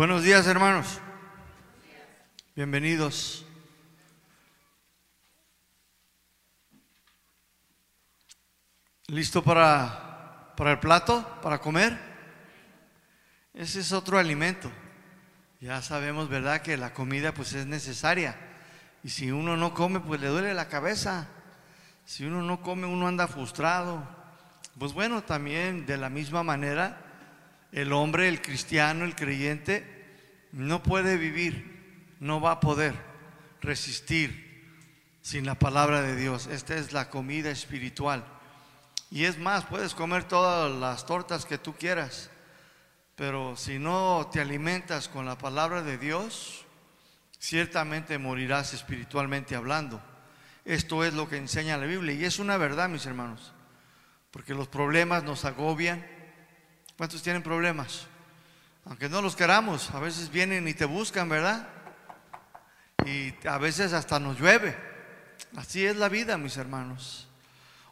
Buenos días, hermanos. Bienvenidos. ¿Listo para, para el plato, para comer? Ese es otro alimento. Ya sabemos, ¿verdad?, que la comida pues es necesaria. Y si uno no come, pues le duele la cabeza. Si uno no come, uno anda frustrado. Pues bueno, también de la misma manera, el hombre, el cristiano, el creyente, no puede vivir, no va a poder resistir sin la palabra de Dios. Esta es la comida espiritual. Y es más, puedes comer todas las tortas que tú quieras, pero si no te alimentas con la palabra de Dios, ciertamente morirás espiritualmente hablando. Esto es lo que enseña la Biblia y es una verdad, mis hermanos, porque los problemas nos agobian. ¿Cuántos tienen problemas? Aunque no los queramos, a veces vienen y te buscan, ¿verdad? Y a veces hasta nos llueve. Así es la vida, mis hermanos.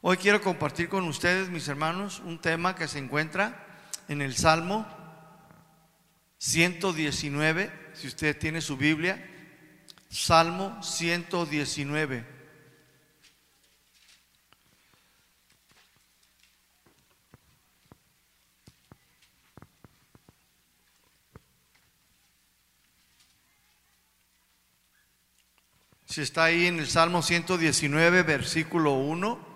Hoy quiero compartir con ustedes, mis hermanos, un tema que se encuentra en el Salmo 119, si usted tiene su Biblia, Salmo 119. Si está ahí en el Salmo 119, versículo 1,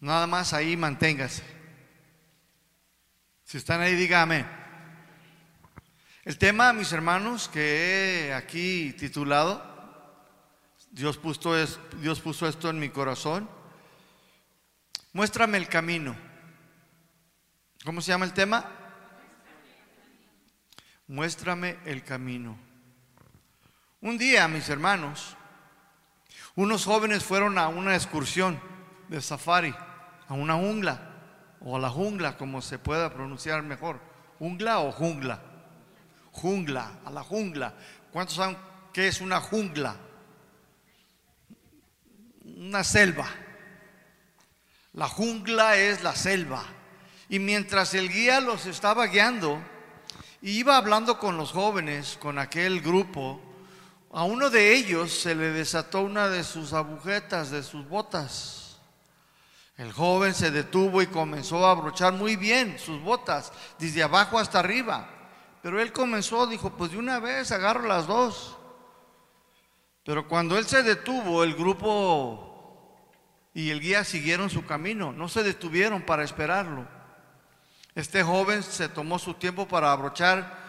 nada más ahí manténgase. Si están ahí, dígame. El tema, mis hermanos, que he aquí titulado, Dios puso, es, Dios puso esto en mi corazón, muéstrame el camino. ¿Cómo se llama el tema? Muéstrame el camino. Un día, mis hermanos, unos jóvenes fueron a una excursión de safari, a una jungla, o a la jungla, como se pueda pronunciar mejor. ¿Jungla o jungla? Jungla, a la jungla. ¿Cuántos saben qué es una jungla? Una selva. La jungla es la selva. Y mientras el guía los estaba guiando, iba hablando con los jóvenes, con aquel grupo, a uno de ellos se le desató una de sus agujetas, de sus botas. El joven se detuvo y comenzó a abrochar muy bien sus botas, desde abajo hasta arriba. Pero él comenzó, dijo, pues de una vez agarro las dos. Pero cuando él se detuvo, el grupo y el guía siguieron su camino, no se detuvieron para esperarlo. Este joven se tomó su tiempo para abrochar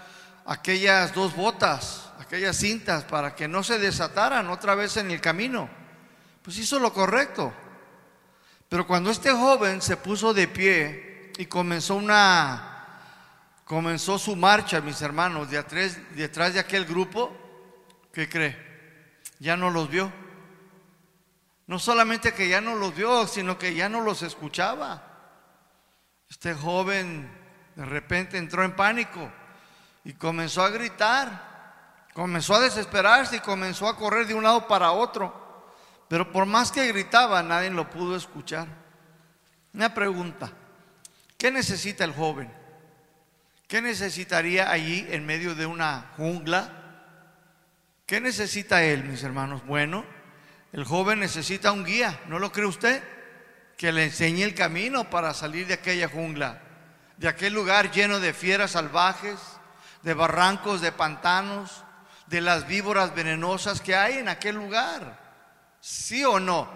aquellas dos botas, aquellas cintas, para que no se desataran otra vez en el camino. Pues hizo lo correcto. Pero cuando este joven se puso de pie y comenzó una comenzó su marcha, mis hermanos, detrás, detrás de aquel grupo, ¿qué cree? Ya no los vio. No solamente que ya no los vio, sino que ya no los escuchaba. Este joven de repente entró en pánico y comenzó a gritar, comenzó a desesperarse y comenzó a correr de un lado para otro. Pero por más que gritaba, nadie lo pudo escuchar. Una pregunta, ¿qué necesita el joven? ¿Qué necesitaría allí en medio de una jungla? ¿Qué necesita él, mis hermanos? Bueno, el joven necesita un guía, ¿no lo cree usted? Que le enseñe el camino para salir de aquella jungla, de aquel lugar lleno de fieras salvajes, de barrancos, de pantanos, de las víboras venenosas que hay en aquel lugar. ¿Sí o no?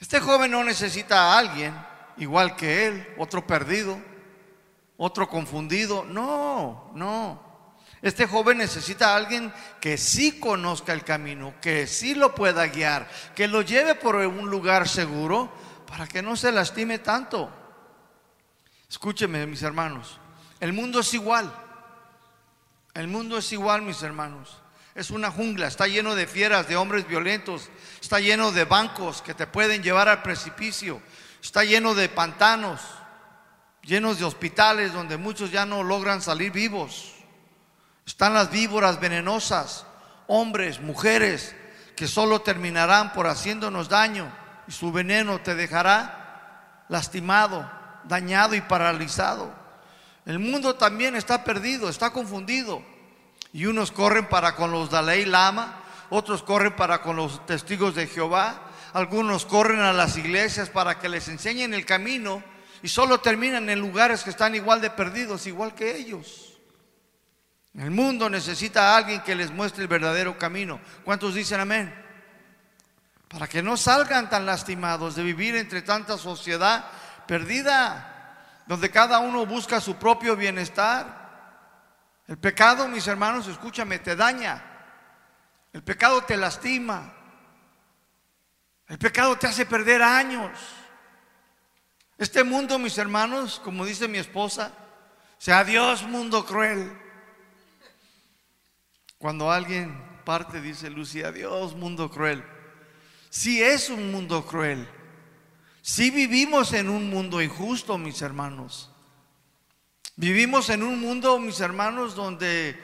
Este joven no necesita a alguien igual que él, otro perdido, otro confundido. No, no. Este joven necesita a alguien que sí conozca el camino, que sí lo pueda guiar, que lo lleve por un lugar seguro para que no se lastime tanto. Escúcheme, mis hermanos, el mundo es igual. El mundo es igual, mis hermanos. Es una jungla, está lleno de fieras, de hombres violentos, está lleno de bancos que te pueden llevar al precipicio, está lleno de pantanos, llenos de hospitales donde muchos ya no logran salir vivos. Están las víboras venenosas, hombres, mujeres, que solo terminarán por haciéndonos daño y su veneno te dejará lastimado, dañado y paralizado. El mundo también está perdido, está confundido. Y unos corren para con los Dalai Lama, otros corren para con los testigos de Jehová, algunos corren a las iglesias para que les enseñen el camino y solo terminan en lugares que están igual de perdidos, igual que ellos. El mundo necesita a alguien que les muestre el verdadero camino. ¿Cuántos dicen amén? Para que no salgan tan lastimados de vivir entre tanta sociedad perdida, donde cada uno busca su propio bienestar. El pecado, mis hermanos, escúchame, te daña. El pecado te lastima. El pecado te hace perder años. Este mundo, mis hermanos, como dice mi esposa, sea Dios mundo cruel. Cuando alguien parte, dice Lucía, Dios mundo cruel. Si es un mundo cruel. Si vivimos en un mundo injusto, mis hermanos. Vivimos en un mundo, mis hermanos, donde,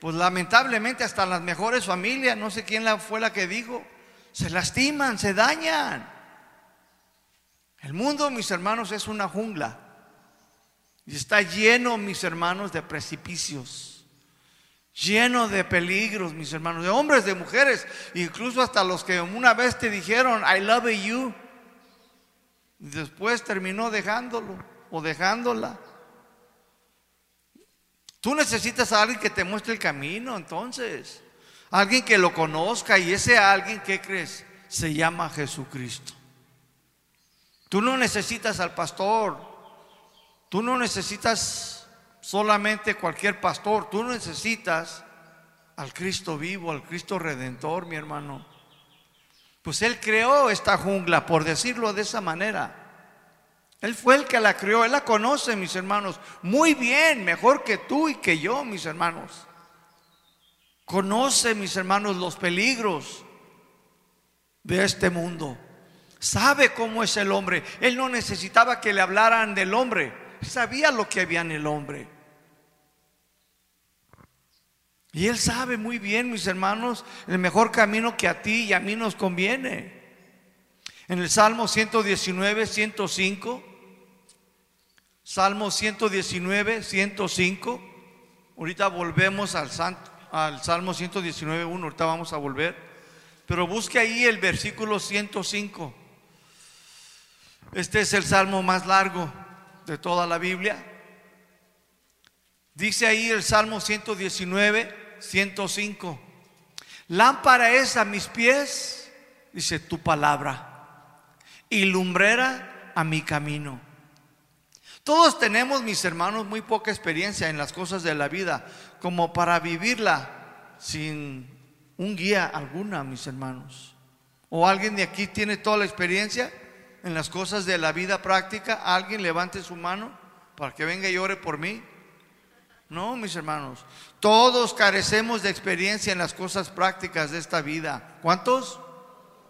pues lamentablemente hasta las mejores familias, no sé quién fue la que dijo, se lastiman, se dañan. El mundo, mis hermanos, es una jungla. Y está lleno, mis hermanos, de precipicios. Lleno de peligros, mis hermanos, de hombres, de mujeres, incluso hasta los que una vez te dijeron, I love you. Después terminó dejándolo o dejándola. Tú necesitas a alguien que te muestre el camino, entonces. Alguien que lo conozca y ese alguien, ¿qué crees? Se llama Jesucristo. Tú no necesitas al pastor. Tú no necesitas solamente cualquier pastor. Tú necesitas al Cristo vivo, al Cristo redentor, mi hermano. Pues Él creó esta jungla, por decirlo de esa manera. Él fue el que la creó, Él la conoce, mis hermanos, muy bien, mejor que tú y que yo, mis hermanos. Conoce, mis hermanos, los peligros de este mundo sabe cómo es el hombre. Él no necesitaba que le hablaran del hombre, sabía lo que había en el hombre. Y él sabe muy bien, mis hermanos, el mejor camino que a ti y a mí nos conviene. En el Salmo 119, 105, Salmo 119, 105, ahorita volvemos al, al Salmo 119, 1, ahorita vamos a volver, pero busque ahí el versículo 105. Este es el salmo más largo de toda la Biblia. Dice ahí el Salmo 119, 105. Lámpara es a mis pies, dice tu palabra, y lumbrera a mi camino. Todos tenemos, mis hermanos, muy poca experiencia en las cosas de la vida, como para vivirla sin un guía alguna, mis hermanos. ¿O alguien de aquí tiene toda la experiencia? en las cosas de la vida práctica, alguien levante su mano para que venga y ore por mí. No, mis hermanos, todos carecemos de experiencia en las cosas prácticas de esta vida. ¿Cuántos?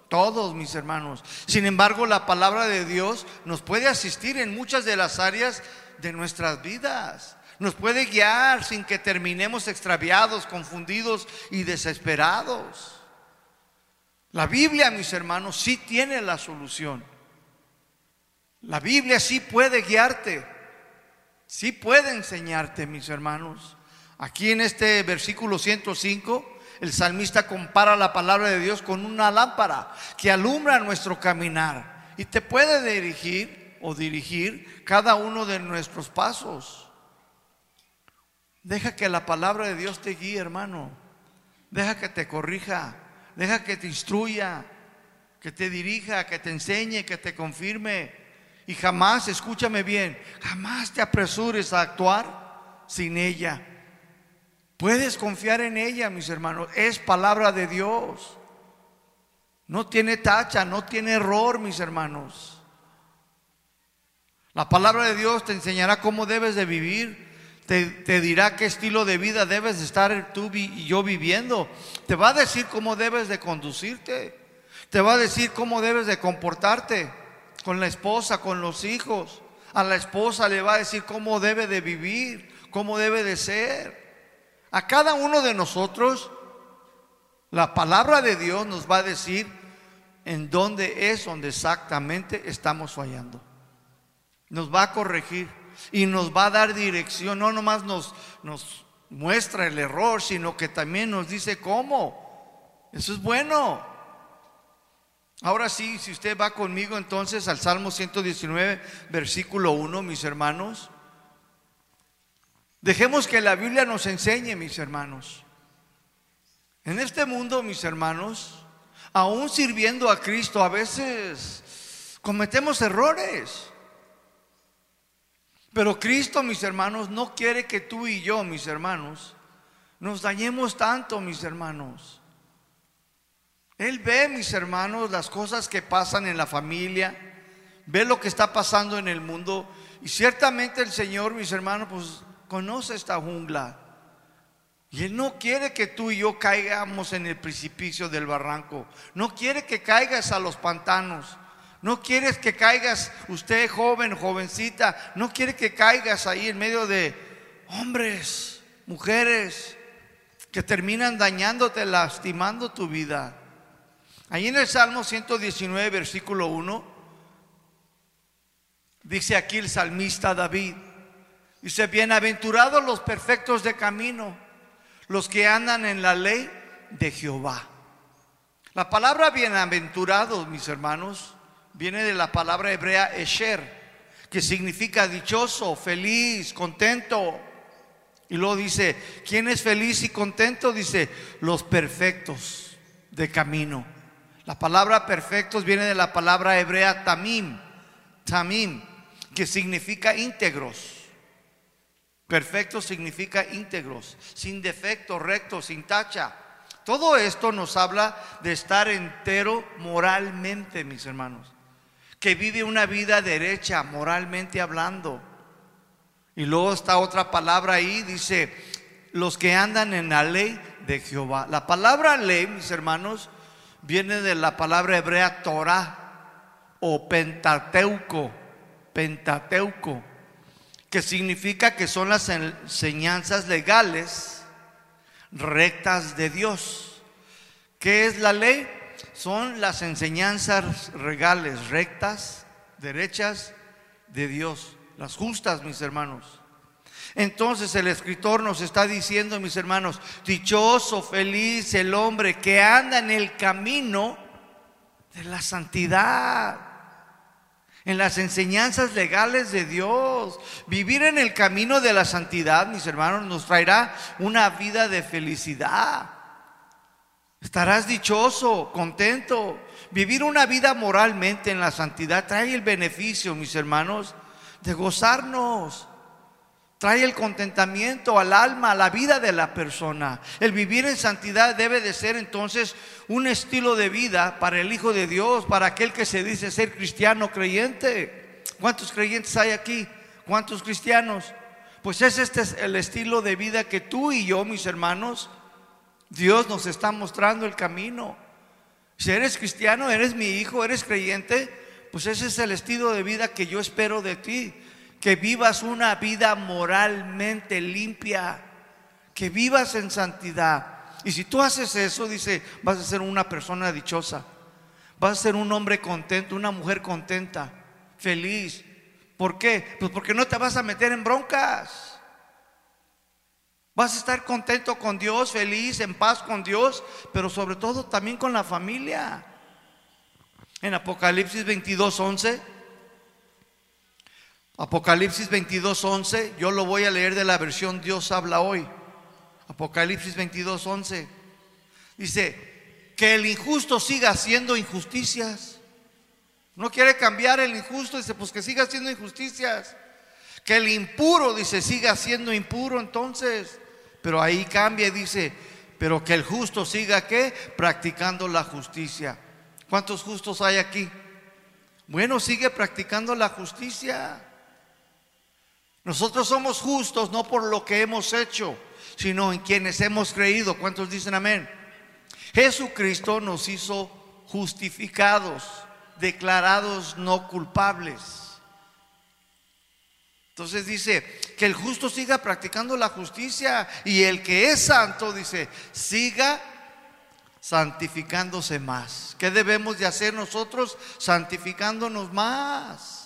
Todos, mis hermanos. Sin embargo, la palabra de Dios nos puede asistir en muchas de las áreas de nuestras vidas. Nos puede guiar sin que terminemos extraviados, confundidos y desesperados. La Biblia, mis hermanos, sí tiene la solución. La Biblia sí puede guiarte, sí puede enseñarte, mis hermanos. Aquí en este versículo 105, el salmista compara la palabra de Dios con una lámpara que alumbra nuestro caminar y te puede dirigir o dirigir cada uno de nuestros pasos. Deja que la palabra de Dios te guíe, hermano. Deja que te corrija, deja que te instruya, que te dirija, que te enseñe, que te confirme. Y jamás, escúchame bien, jamás te apresures a actuar sin ella. Puedes confiar en ella, mis hermanos. Es palabra de Dios. No tiene tacha, no tiene error, mis hermanos. La palabra de Dios te enseñará cómo debes de vivir. Te, dirá qué estilo de vida debes de estar tú y yo viviendo. Te va a decir cómo debes de conducirte. Te va a decir cómo debes de comportarte con la esposa, con los hijos. A la esposa le va a decir cómo debe de vivir, cómo debe de ser. A cada uno de nosotros, la palabra de Dios nos va a decir en dónde es donde exactamente estamos fallando. Nos va a corregir. y nos va a dar dirección. No nomás nos, nos muestra el error, sino que también nos dice cómo. Eso es bueno. Ahora sí, si usted va conmigo entonces al Salmo 119, versículo 1, mis hermanos. Dejemos que la Biblia nos enseñe, mis hermanos. En este mundo, mis hermanos, aún sirviendo a Cristo, a veces cometemos errores. Pero Cristo, mis hermanos, no quiere que tú y yo, mis hermanos, nos dañemos tanto, mis hermanos. Él ve, mis hermanos, las cosas que pasan en la familia, ve lo que está pasando en el mundo. Y ciertamente el Señor, mis hermanos, pues conoce esta jungla. Y Él no quiere que tú y yo caigamos en el precipicio del barranco. No quiere que caigas a los pantanos. No quieres que caigas, usted joven, jovencita, no quiere que caigas ahí en medio de hombres, mujeres, que terminan dañándote, lastimando tu vida. Ahí en el Salmo 119, versículo 1, dice aquí el salmista David, dice, bienaventurados los perfectos de camino los que andan en la ley de Jehová. La palabra bienaventurado, mis hermanos, viene de la palabra hebrea esher, que significa dichoso, feliz, contento. Y luego dice, ¿quién es feliz y contento? Dice, los perfectos de camino. La palabra perfectos viene de la palabra hebrea tamim, tamim, que significa íntegros. Perfecto significa íntegros, sin defecto, recto, sin tacha. Todo esto nos habla de estar entero moralmente, mis hermanos. Que vive una vida derecha, moralmente hablando. Y luego está otra palabra ahí, dice, los que andan en la ley de Jehová. La palabra ley, mis hermanos, viene de la palabra hebrea Torah o Pentateuco. Pentateuco que significa que son las enseñanzas legales rectas de Dios. ¿Qué es la ley? Son las enseñanzas regales, rectas, derechas de Dios, las justas, mis hermanos. Entonces el escritor nos está diciendo, mis hermanos, dichoso, feliz el hombre que anda en el camino de la santidad en las enseñanzas legales de Dios. Vivir en el camino de la santidad, mis hermanos, nos traerá una vida de felicidad. Estarás dichoso, contento. Vivir una vida moralmente en la santidad trae el beneficio, mis hermanos, de gozarnos Trae el contentamiento al alma, a la vida de la persona. El vivir en santidad debe de ser entonces un estilo de vida para el Hijo de Dios, para aquel que se dice ser cristiano creyente. ¿Cuántos creyentes hay aquí? ¿Cuántos cristianos? Pues es este es el estilo de vida que tú y yo, mis hermanos, Dios nos está mostrando el camino. Si eres cristiano, eres mi hijo, eres creyente, pues ese es el estilo de vida que yo espero de ti que vivas una vida moralmente limpia, que vivas en santidad. Y si tú haces eso, dice, vas a ser una persona dichosa, vas a ser un hombre contento, una mujer contenta, feliz. ¿Por qué? Pues porque no te vas a meter en broncas. Vas a estar contento con Dios, feliz, en paz con Dios, pero sobre todo también con la familia. En Apocalipsis 22, 11 Apocalipsis 22, 11, yo lo voy a leer de la versión Dios habla hoy. Apocalipsis 22, 11. Dice, que el injusto siga haciendo injusticias. No quiere cambiar el injusto, dice, pues que siga haciendo injusticias. Que el impuro, dice, siga siendo impuro entonces. Pero ahí cambia y dice, pero que el justo siga qué? Practicando la justicia. ¿Cuántos justos hay aquí? Bueno, sigue practicando la justicia. Nosotros somos justos no por lo que hemos hecho, sino en quienes hemos creído. ¿Cuántos dicen amén? Jesucristo nos hizo justificados, declarados no culpables. Entonces dice, que el justo siga practicando la justicia y el que es santo, dice, siga santificándose más. ¿Qué debemos de hacer nosotros? Santificándonos más.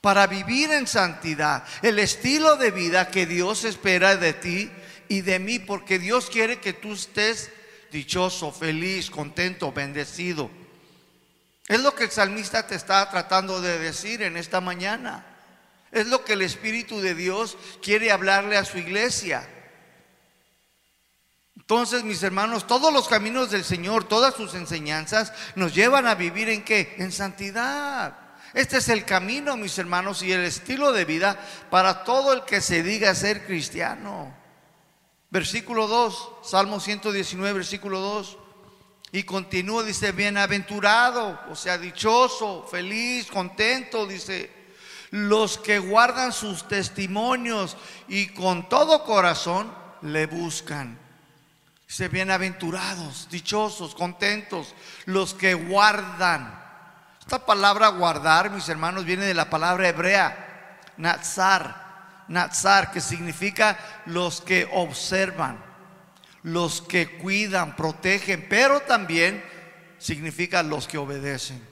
Para vivir en santidad, el estilo de vida que Dios espera de ti y de mí, porque Dios quiere que tú estés dichoso, feliz, contento, bendecido. Es lo que el salmista te está tratando de decir en esta mañana. Es lo que el Espíritu de Dios quiere hablarle a su iglesia. Entonces, mis hermanos, todos los caminos del Señor, todas sus enseñanzas nos llevan a vivir en qué? En santidad. Este es el camino, mis hermanos, y el estilo de vida para todo el que se diga ser cristiano. Versículo 2, Salmo 119, versículo 2. Y continúa, dice, bienaventurado, o sea, dichoso, feliz, contento, dice, los que guardan sus testimonios y con todo corazón le buscan. Dice, bienaventurados, dichosos, contentos, los que guardan. Esta palabra guardar, mis hermanos, viene de la palabra hebrea, nazar, nazar, que significa los que observan, los que cuidan, protegen, pero también significa los que obedecen.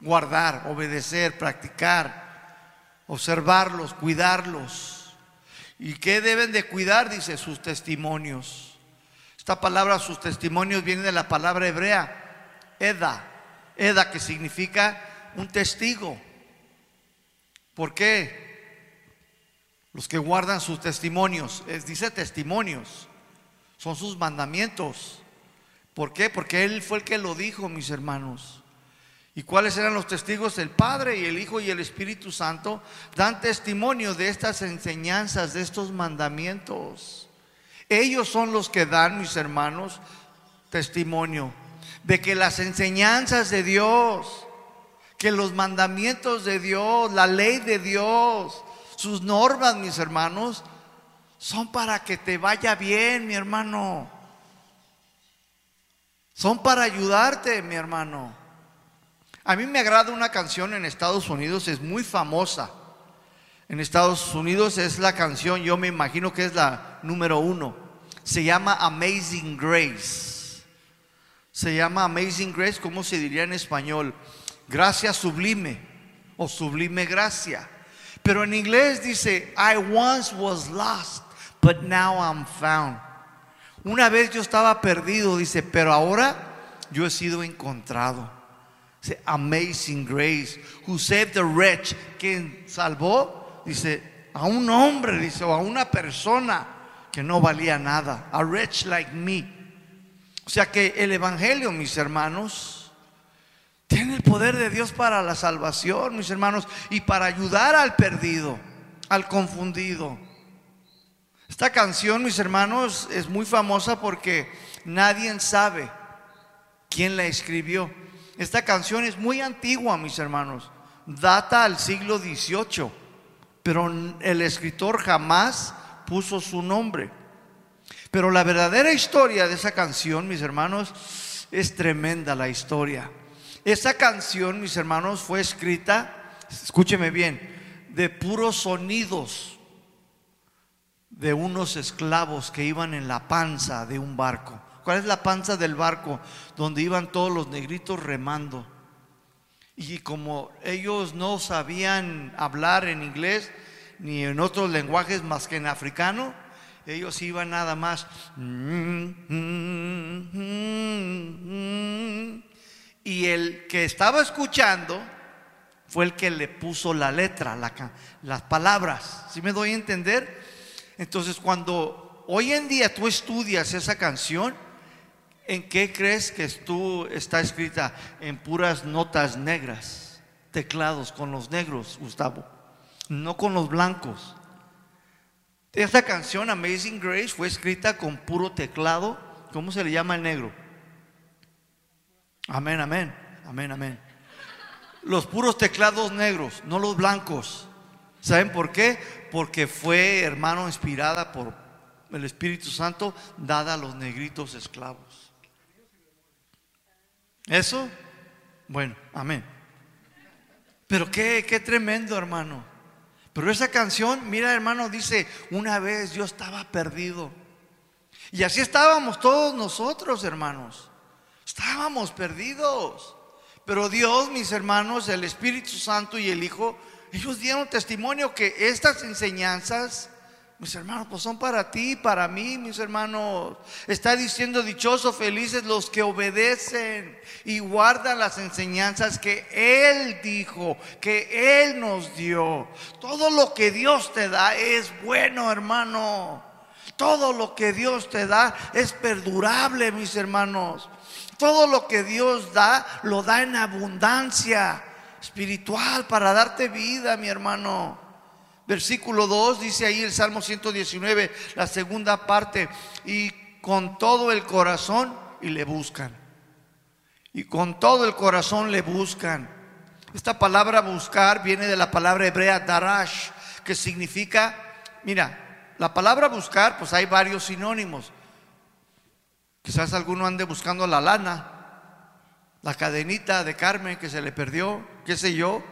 Guardar, obedecer, practicar, observarlos, cuidarlos. ¿Y qué deben de cuidar? Dice sus testimonios. Esta palabra, sus testimonios, viene de la palabra hebrea, Eda. Eda, que significa un testigo. ¿Por qué? Los que guardan sus testimonios, dice testimonios, son sus mandamientos. ¿Por qué? Porque Él fue el que lo dijo, mis hermanos. ¿Y cuáles eran los testigos? El Padre y el Hijo y el Espíritu Santo dan testimonio de estas enseñanzas, de estos mandamientos. Ellos son los que dan, mis hermanos, testimonio de que las enseñanzas de Dios, que los mandamientos de Dios, la ley de Dios, sus normas, mis hermanos, son para que te vaya bien, mi hermano. Son para ayudarte, mi hermano. A mí me agrada una canción en Estados Unidos, es muy famosa en Estados Unidos es la canción, yo me imagino que es la número uno. Se llama Amazing Grace. Se llama Amazing Grace, ¿cómo se diría en español? Gracia sublime o sublime gracia. Pero en inglés dice, I once was lost, but now I'm found. Una vez yo estaba perdido, dice, pero ahora yo he sido encontrado. Dice, Amazing Grace, who saved the wretch, quien salvó dice, a un hombre, dice, o a una persona que no valía nada, a wretch like me. O sea que el Evangelio, mis hermanos, tiene el poder de Dios para la salvación, mis hermanos, y para ayudar al perdido, al confundido. Esta canción, mis hermanos, es muy famosa porque nadie sabe quién la escribió. Esta canción es muy antigua, mis hermanos. Data al siglo XVIII pero el escritor jamás puso su nombre. Pero la verdadera historia de esa canción, mis hermanos, es tremenda la historia. Esa canción, mis hermanos, fue escrita, escúcheme bien, de puros sonidos de unos esclavos que iban en la panza de un barco. ¿Cuál es la panza del barco? Donde iban todos los negritos remando. Y como ellos no sabían hablar en inglés ni en otros lenguajes más que en africano, ellos iban nada más. Y el que estaba escuchando fue el que le puso la letra, las palabras. ¿Sí me doy a entender? Entonces, cuando hoy en día tú estudias esa canción, ¿En qué crees que tú está escrita? En puras notas negras, teclados con los negros, Gustavo, no con los blancos. Esta canción, Amazing Grace, fue escrita con puro teclado. ¿Cómo se le llama el negro? Amén, amén, amén, amén. Los puros teclados negros, no los blancos. ¿Saben por qué? Porque fue, hermano, inspirada por el Espíritu Santo, dada a los negritos esclavos. ¿Eso? Bueno, amén. Pero qué, qué tremendo, hermano. Pero esa canción, mira, hermano, dice, una vez yo estaba perdido. Y así estábamos todos nosotros, hermanos. Estábamos perdidos. Pero Dios, mis hermanos, el Espíritu Santo y el Hijo ellos dieron testimonio que estas enseñanzas mis hermanos, pues son para ti, para mí, mis hermanos. Está diciendo dichosos, felices los que obedecen y guardan las enseñanzas que Él dijo, que Él nos dio. Todo lo que Dios te da es bueno, hermano. Todo lo que Dios te da es perdurable, mis hermanos. Todo lo que Dios da, lo da en abundancia espiritual para darte vida, mi hermano. Versículo 2 dice ahí el Salmo 119, la segunda parte, y con todo el corazón y le buscan. Y con todo el corazón le buscan. Esta palabra buscar viene de la palabra hebrea darash, que significa, mira, la palabra buscar, pues hay varios sinónimos. Quizás alguno ande buscando la lana, la cadenita de Carmen que se le perdió, qué sé yo.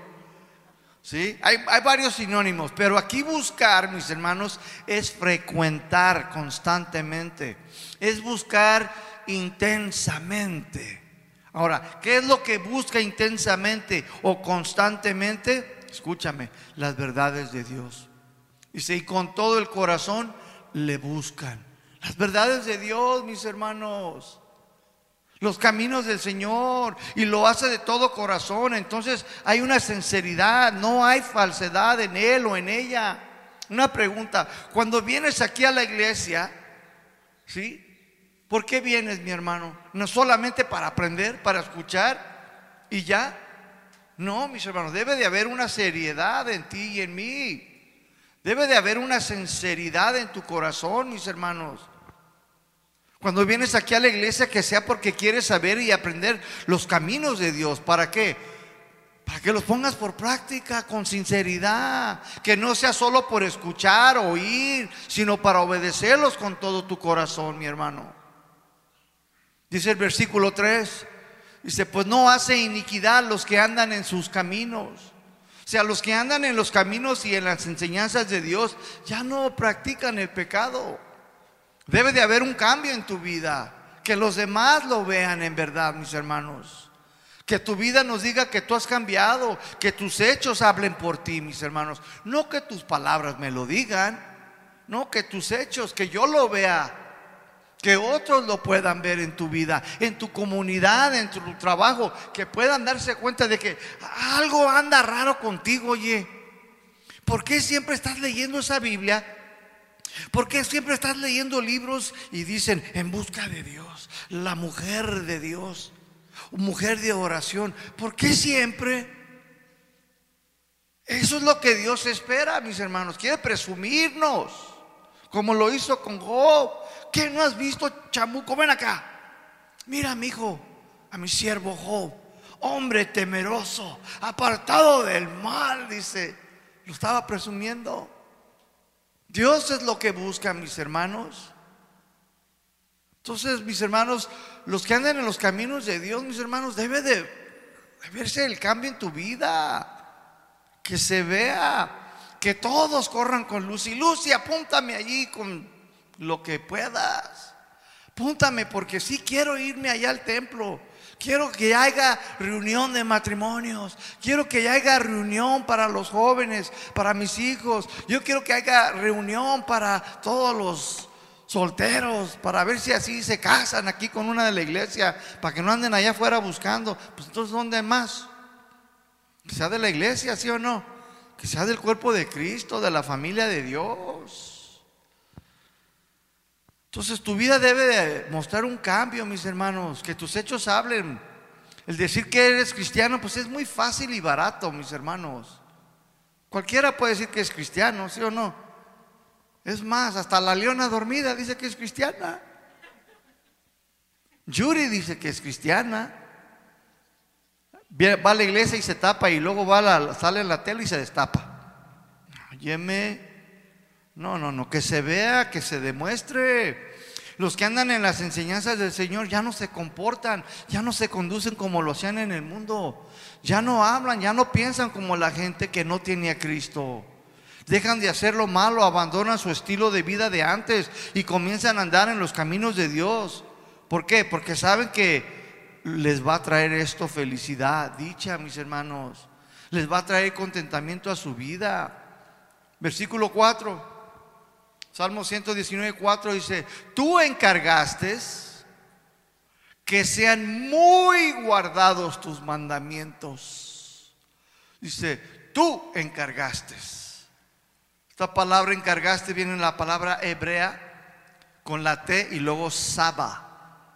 ¿Sí? Hay, hay, varios sinónimos, pero aquí buscar, mis hermanos, es frecuentar constantemente, es buscar intensamente. Ahora, ¿qué es lo que busca intensamente o constantemente? Escúchame, las verdades de Dios. Dice, y con todo el corazón le buscan. Las verdades de Dios, mis hermanos los caminos del Señor y lo hace de todo corazón. Entonces hay una sinceridad, no hay falsedad en Él o en ella. Una pregunta, cuando vienes aquí a la iglesia, ¿sí? ¿Por qué vienes, mi hermano? No solamente para aprender, para escuchar y ya. No, mis hermanos, debe de haber una seriedad en ti y en mí. Debe de haber una sinceridad en tu corazón, mis hermanos. Cuando vienes aquí a la iglesia, que sea porque quieres saber y aprender los caminos de Dios. ¿Para qué? Para que los pongas por práctica con sinceridad. Que no sea solo por escuchar, oír, sino para obedecerlos con todo tu corazón, mi hermano. Dice el versículo 3. Dice, pues no hace iniquidad los que andan en sus caminos. O sea, los que andan en los caminos y en las enseñanzas de Dios ya no practican el pecado. Debe de haber un cambio en tu vida. Que los demás lo vean en verdad, mis hermanos. Que tu vida nos diga que tú has cambiado, que tus hechos hablen por ti, mis hermanos. No que tus palabras me lo digan, no que tus hechos, que yo lo vea, que otros lo puedan ver en tu vida, en tu comunidad, en tu trabajo, que puedan darse cuenta de que algo anda raro contigo, oye. ¿Por qué siempre estás leyendo esa Biblia ¿Por qué siempre estás leyendo libros y dicen en busca de Dios, la mujer de Dios, mujer de oración? ¿Por qué siempre? Eso es lo que Dios espera, mis hermanos. Quiere presumirnos, como lo hizo con Job. ¿Qué no has visto, chamuco? Ven acá. Mira, mi hijo, a mi siervo Job, hombre temeroso, apartado del mal, dice. Lo estaba presumiendo. Dios es lo que busca, mis hermanos. Entonces, mis hermanos, los que andan en los caminos de Dios, mis hermanos, debe de, verse el cambio en tu vida. Que se vea, que todos corran con luz. Y luz, y apúntame allí con lo que puedas. Apúntame porque sí quiero irme allá al templo. Quiero que haya reunión de matrimonios. Quiero que haya reunión para los jóvenes, para mis hijos. Yo quiero que haya reunión para todos los solteros, para ver si así se casan aquí con una de la iglesia, para que no anden allá afuera buscando. Pues entonces, ¿dónde más? Que sea de la iglesia, ¿sí o no? Que sea del cuerpo de Cristo, de la familia de Dios. Entonces tu vida debe mostrar un cambio, mis hermanos, que tus hechos hablen. El decir que eres cristiano, pues es muy fácil y barato, mis hermanos. Cualquiera puede decir que es cristiano, ¿sí o no? Es más, hasta la leona dormida dice que es cristiana. Yuri dice que es cristiana. Va a la iglesia y se tapa y luego va la, sale en la tele y se destapa. Óyeme, no, no, no, que se vea, que se demuestre. Los que andan en las enseñanzas del Señor ya no se comportan, ya no se conducen como lo hacían en el mundo. Ya no hablan, ya no piensan como la gente que no tiene a Cristo. Dejan de hacer lo malo, abandonan su estilo de vida de antes y comienzan a andar en los caminos de Dios. ¿Por qué? Porque saben que les va a traer esto felicidad, dicha, mis hermanos. Les va a traer contentamiento a su vida. Versículo 4. Salmo 119, 4 dice, tú encargaste que sean muy guardados tus mandamientos. Dice, tú encargaste. Esta palabra encargaste viene en la palabra hebrea con la T y luego Saba.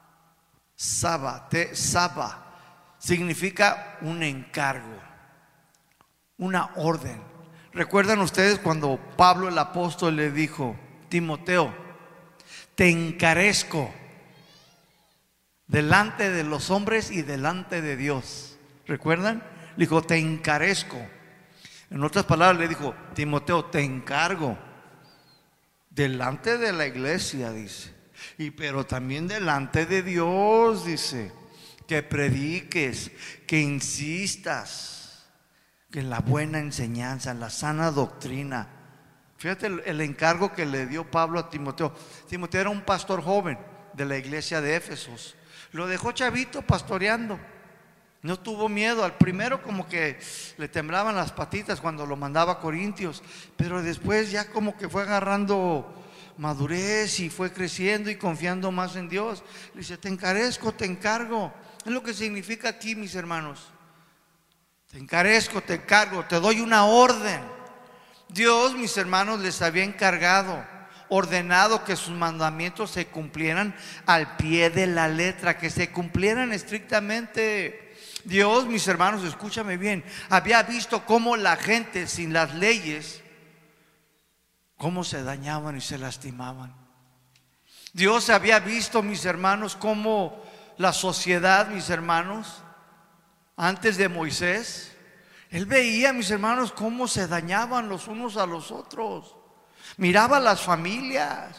Saba, T, Saba. Significa un encargo, una orden. ¿Recuerdan ustedes cuando Pablo el apóstol le dijo, Timoteo, te encarezco delante de los hombres y delante de Dios? ¿Recuerdan? Le dijo, te encarezco. En otras palabras le dijo, Timoteo, te encargo delante de la iglesia, dice. Y pero también delante de Dios, dice, que prediques, que insistas en la buena enseñanza, en la sana doctrina. Fíjate el, encargo que le dio Pablo a Timoteo. Timoteo era un pastor joven de la iglesia de Éfesos. Lo dejó chavito pastoreando. No tuvo miedo. Al primero como que le temblaban las patitas cuando lo mandaba a Corintios, pero después ya como que fue agarrando madurez y fue creciendo y confiando más en Dios. Le dice, te encarezco, te encargo. Es lo que significa aquí, mis hermanos. Te encarezco, te encargo, te doy una orden. Dios, mis hermanos, les había encargado, ordenado que sus mandamientos se cumplieran al pie de la letra, que se cumplieran estrictamente. Dios, mis hermanos, escúchame bien, había visto cómo la gente sin las leyes, cómo se dañaban y se lastimaban. Dios había visto, mis hermanos, cómo la sociedad, mis hermanos, antes de Moisés, él veía, mis hermanos, cómo se dañaban los unos a los otros. Miraba las familias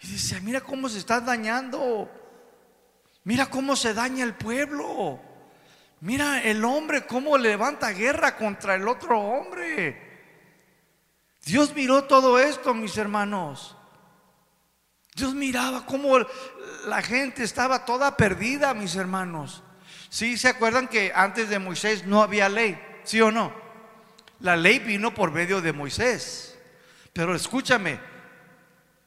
y decía, mira cómo se está dañando. Mira cómo se daña el pueblo. Mira el hombre cómo levanta guerra contra el otro hombre. Dios miró todo esto, mis hermanos. Dios miraba cómo la gente estaba toda perdida, mis hermanos. ¿Sí se acuerdan que antes de Moisés no había ley? ¿Sí o no? La ley vino por medio de Moisés. Pero escúchame,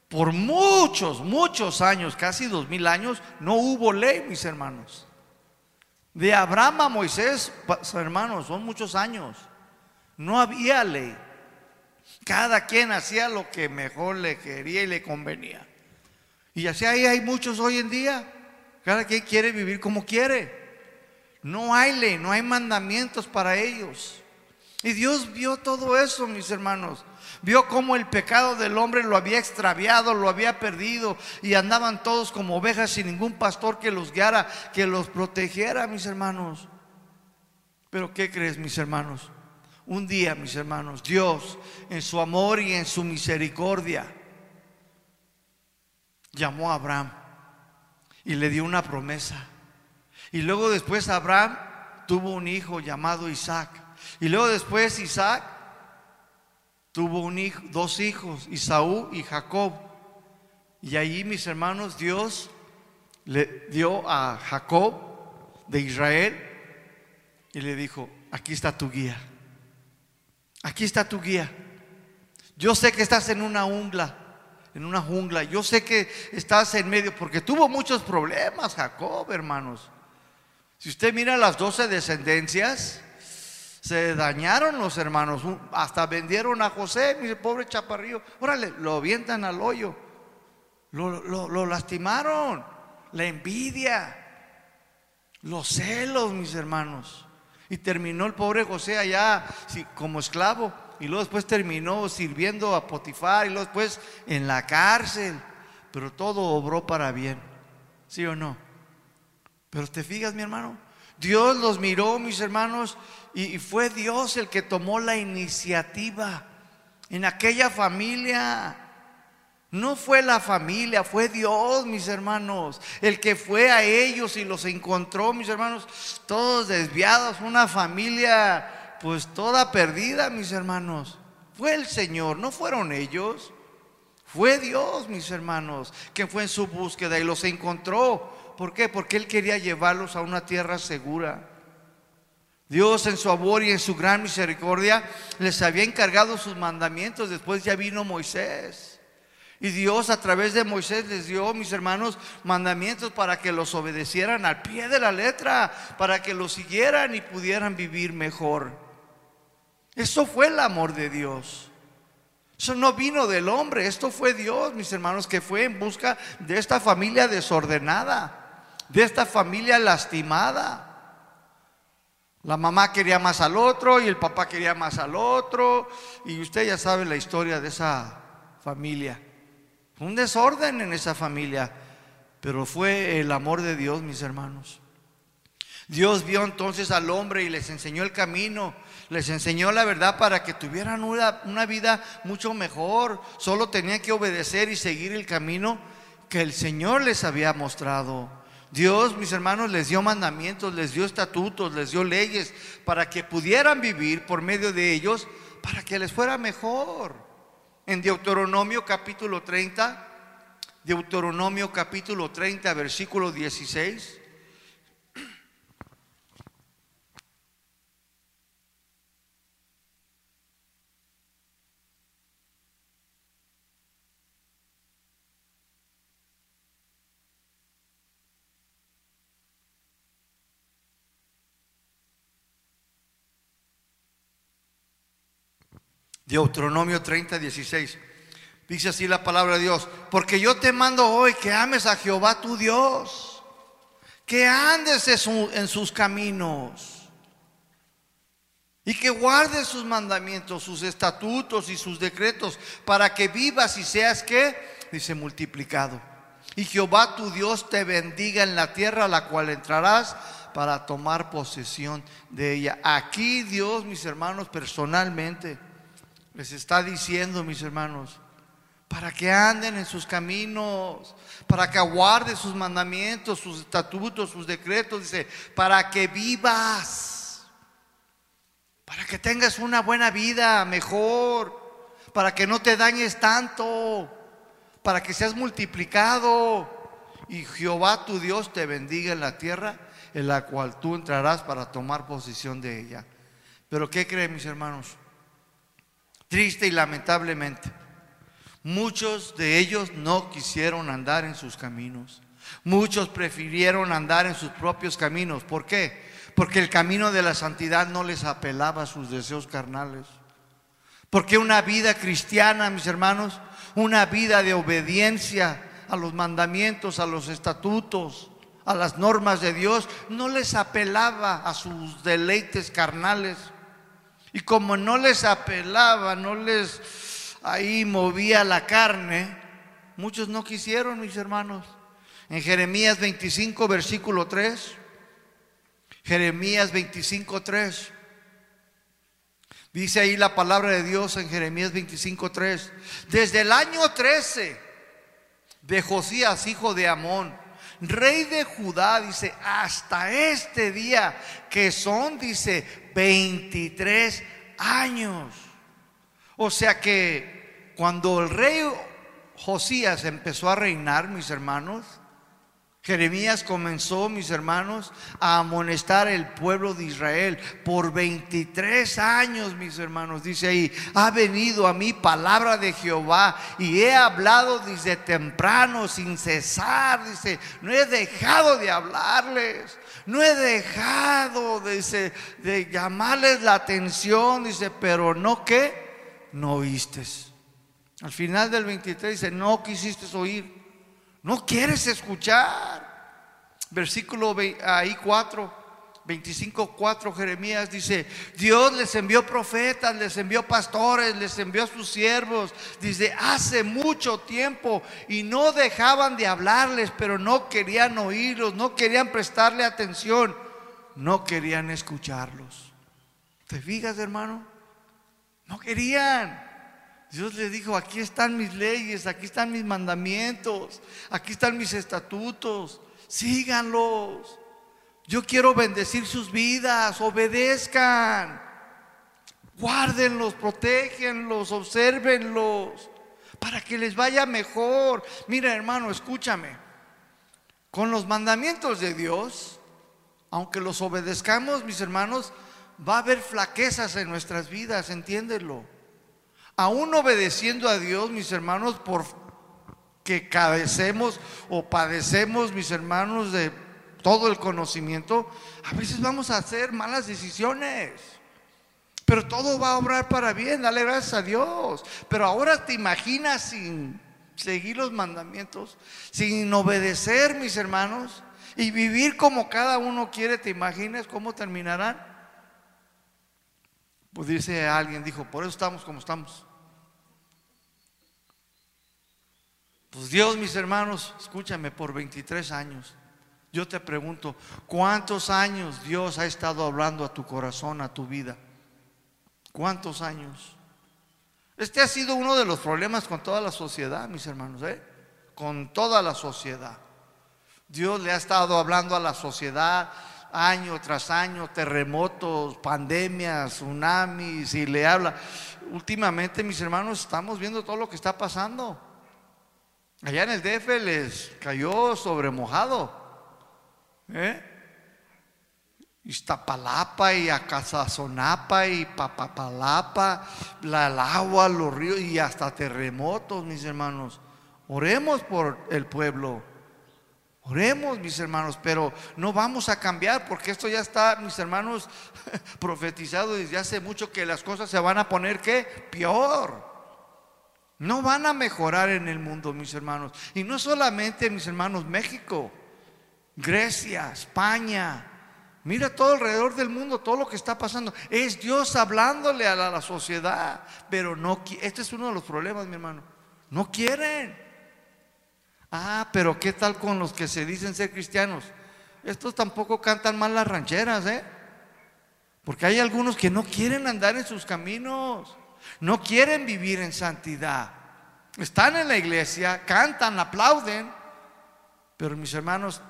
por muchos, muchos años, casi dos mil años, no hubo ley, mis hermanos. De Abraham a Moisés, hermanos, son muchos años. No había ley. Cada quien hacía lo que mejor le quería y le convenía. Y así ahí hay muchos hoy en día. Cada quien quiere vivir como quiere. No hay ley, no hay mandamientos para ellos. Y Dios vio todo eso, mis hermanos. Vio cómo el pecado del hombre lo había extraviado, lo había perdido y andaban todos como ovejas sin ningún pastor que los guiara, que los protegiera, mis hermanos. Pero ¿qué crees, mis hermanos? Un día, mis hermanos, Dios en su amor y en su misericordia llamó a Abraham y le dio una promesa. Y luego después Abraham tuvo un hijo llamado Isaac. Y luego después Isaac tuvo un hijo, dos hijos, Isaú y Jacob. Y allí, mis hermanos, Dios le dio a Jacob de Israel y le dijo, aquí está tu guía. Aquí está tu guía. Yo sé que estás en una jungla, en una jungla. Yo sé que estás en medio, porque tuvo muchos problemas Jacob, hermanos. Si usted mira las doce descendencias, se dañaron los hermanos, hasta vendieron a José, mi pobre chaparrillo. Órale, lo avientan al hoyo. Lo, lastimaron. La envidia, los celos, mis hermanos. Y terminó el pobre José allá como esclavo. Y luego después terminó sirviendo a Potifar. Y luego después en la cárcel. Pero todo obró para bien. ¿Sí o no? Pero te fijas, mi hermano. Dios los miró, mis hermanos, y fue Dios el que tomó la iniciativa en aquella familia. No fue la familia, fue Dios, mis hermanos, el que fue a ellos y los encontró, mis hermanos, todos desviados, una familia pues toda perdida, mis hermanos. Fue el Señor, no fueron ellos. Fue Dios, mis hermanos, que fue en su búsqueda y los encontró. ¿Por qué? Porque Él quería llevarlos a una tierra segura Dios en su amor y en su gran misericordia les había encargado sus mandamientos. Después ya vino Moisés. Y Dios a través de Moisés les dio, mis hermanos, mandamientos para que los obedecieran al pie de la letra, para que los siguieran y pudieran vivir mejor. Eso fue el amor de Dios. Eso no vino del hombre, esto fue Dios, mis hermanos, que fue en busca de esta familia desordenada, de esta familia lastimada. La mamá quería más al otro y el papá quería más al otro. Y usted ya sabe la historia de esa familia. Un desorden en esa familia, pero fue el amor de Dios, mis hermanos. Dios vio entonces al hombre y les enseñó el camino, les enseñó la verdad para que tuvieran una, vida mucho mejor. Solo tenían que obedecer y seguir el camino que el Señor les había mostrado. Dios, mis hermanos, les dio mandamientos, les dio estatutos, les dio leyes para que pudieran vivir por medio de ellos, para que les fuera mejor. En Deuteronomio capítulo 30, Deuteronomio capítulo 30, versículo 16. Deuteronomio 30, 16. Dice así la palabra de Dios, porque yo te mando hoy que ames a Jehová tu Dios, que andes en sus caminos y que guardes sus mandamientos, sus estatutos y sus decretos, para que vivas y seas que, dice, multiplicado. Y Jehová tu Dios te bendiga en la tierra a la cual entrarás para tomar posesión de ella. Aquí Dios, mis hermanos, personalmente les está diciendo, mis hermanos, para que anden en sus caminos, para que aguarden sus mandamientos, sus estatutos, sus decretos, dice, para que vivas, para que tengas una buena vida mejor, para que no te dañes tanto, para que seas multiplicado y Jehová tu Dios te bendiga en la tierra en la cual tú entrarás para tomar posesión de ella. Pero ¿qué creen mis hermanos? Triste y lamentablemente, muchos de ellos no quisieron andar en sus caminos. Muchos prefirieron andar en sus propios caminos. ¿Por qué? Porque el camino de la santidad no les apelaba a sus deseos carnales. Porque una vida cristiana, mis hermanos, una vida de obediencia a los mandamientos, a los estatutos, a las normas de Dios, no les apelaba a sus deleites carnales. Y como no les apelaba, no les ahí movía la carne, muchos no quisieron, mis hermanos. En Jeremías 25, versículo 3. Jeremías 25, 3. Dice ahí la palabra de Dios en Jeremías 25, 3. Desde el año 13 de Josías, hijo de Amón, rey de Judá, dice, hasta este día, que son, dice, 23 años. O sea que cuando el rey Josías empezó a reinar, mis hermanos, Jeremías comenzó, mis hermanos, a amonestar el pueblo de Israel por 23 años, mis hermanos. Dice ahí, ha venido a mí palabra de Jehová y he hablado desde temprano sin cesar. Dice, no he dejado de hablarles. No he dejado de llamarles la atención, dice, pero no que no oíste. Al final del 23 dice, no quisiste oír, no quieres escuchar. Versículo ahí 4. 25:4 Jeremías dice, Dios les envió profetas, les envió pastores, les envió a sus siervos, dice, hace mucho tiempo y no dejaban de hablarles, pero no querían oírlos, no querían prestarle atención, no querían escucharlos. ¿Te fijas, hermano? No querían. Dios les dijo, aquí están mis leyes, aquí están mis mandamientos, aquí están mis estatutos, síganlos. Yo quiero bendecir sus vidas, obedezcan, guárdenlos, protégenlos, observenlos, para que les vaya mejor. Mira hermano, escúchame, con los mandamientos de Dios, aunque los obedezcamos, mis hermanos, va a haber flaquezas en nuestras vidas, entiéndelo. Aún obedeciendo a Dios, mis hermanos, por que cabecemos o padecemos, mis hermanos, de todo el conocimiento, a veces vamos a hacer malas decisiones. Pero todo va a obrar para bien, dale gracias a Dios. Pero ahora te imaginas sin seguir los mandamientos, sin obedecer, mis hermanos, y vivir como cada uno quiere, ¿te imaginas cómo terminarán? Pues dice alguien, dijo, por eso estamos como estamos. Pues Dios, mis hermanos, escúchame, por 23 años, yo te pregunto, ¿cuántos años Dios ha estado hablando a tu corazón, a tu vida? ¿Cuántos años? Este ha sido uno de los problemas con toda la sociedad, mis hermanos, ¿eh? Con toda la sociedad. Dios le ha estado hablando a la sociedad año tras año, terremotos, pandemias, tsunamis, y le habla. Últimamente, mis hermanos, estamos viendo todo lo que está pasando. Allá en el DF les cayó sobre mojado. ¿eh? Iztapalapa y Acazazonapa y Papapalapa, la, el agua, los ríos y hasta terremotos, mis hermanos. Oremos por el pueblo. Oremos, mis hermanos, pero no vamos a cambiar porque esto ya está, mis hermanos, profetizado desde hace mucho que las cosas se van a poner ¿qué? Peor. No van a mejorar en el mundo, mis hermanos. Y no solamente, mis hermanos, México, Grecia, España. Mira todo alrededor del mundo, todo lo que está pasando. Es Dios hablándole a la, sociedad. Pero no, este es uno de los problemas, mi hermano. No quieren. Ah, pero ¿qué tal con los que se dicen ser cristianos? Estos tampoco cantan mal las rancheras, ¿eh? Porque hay algunos que no quieren andar en sus caminos, no quieren vivir en santidad. Están en la iglesia, cantan, aplauden, pero mis hermanos,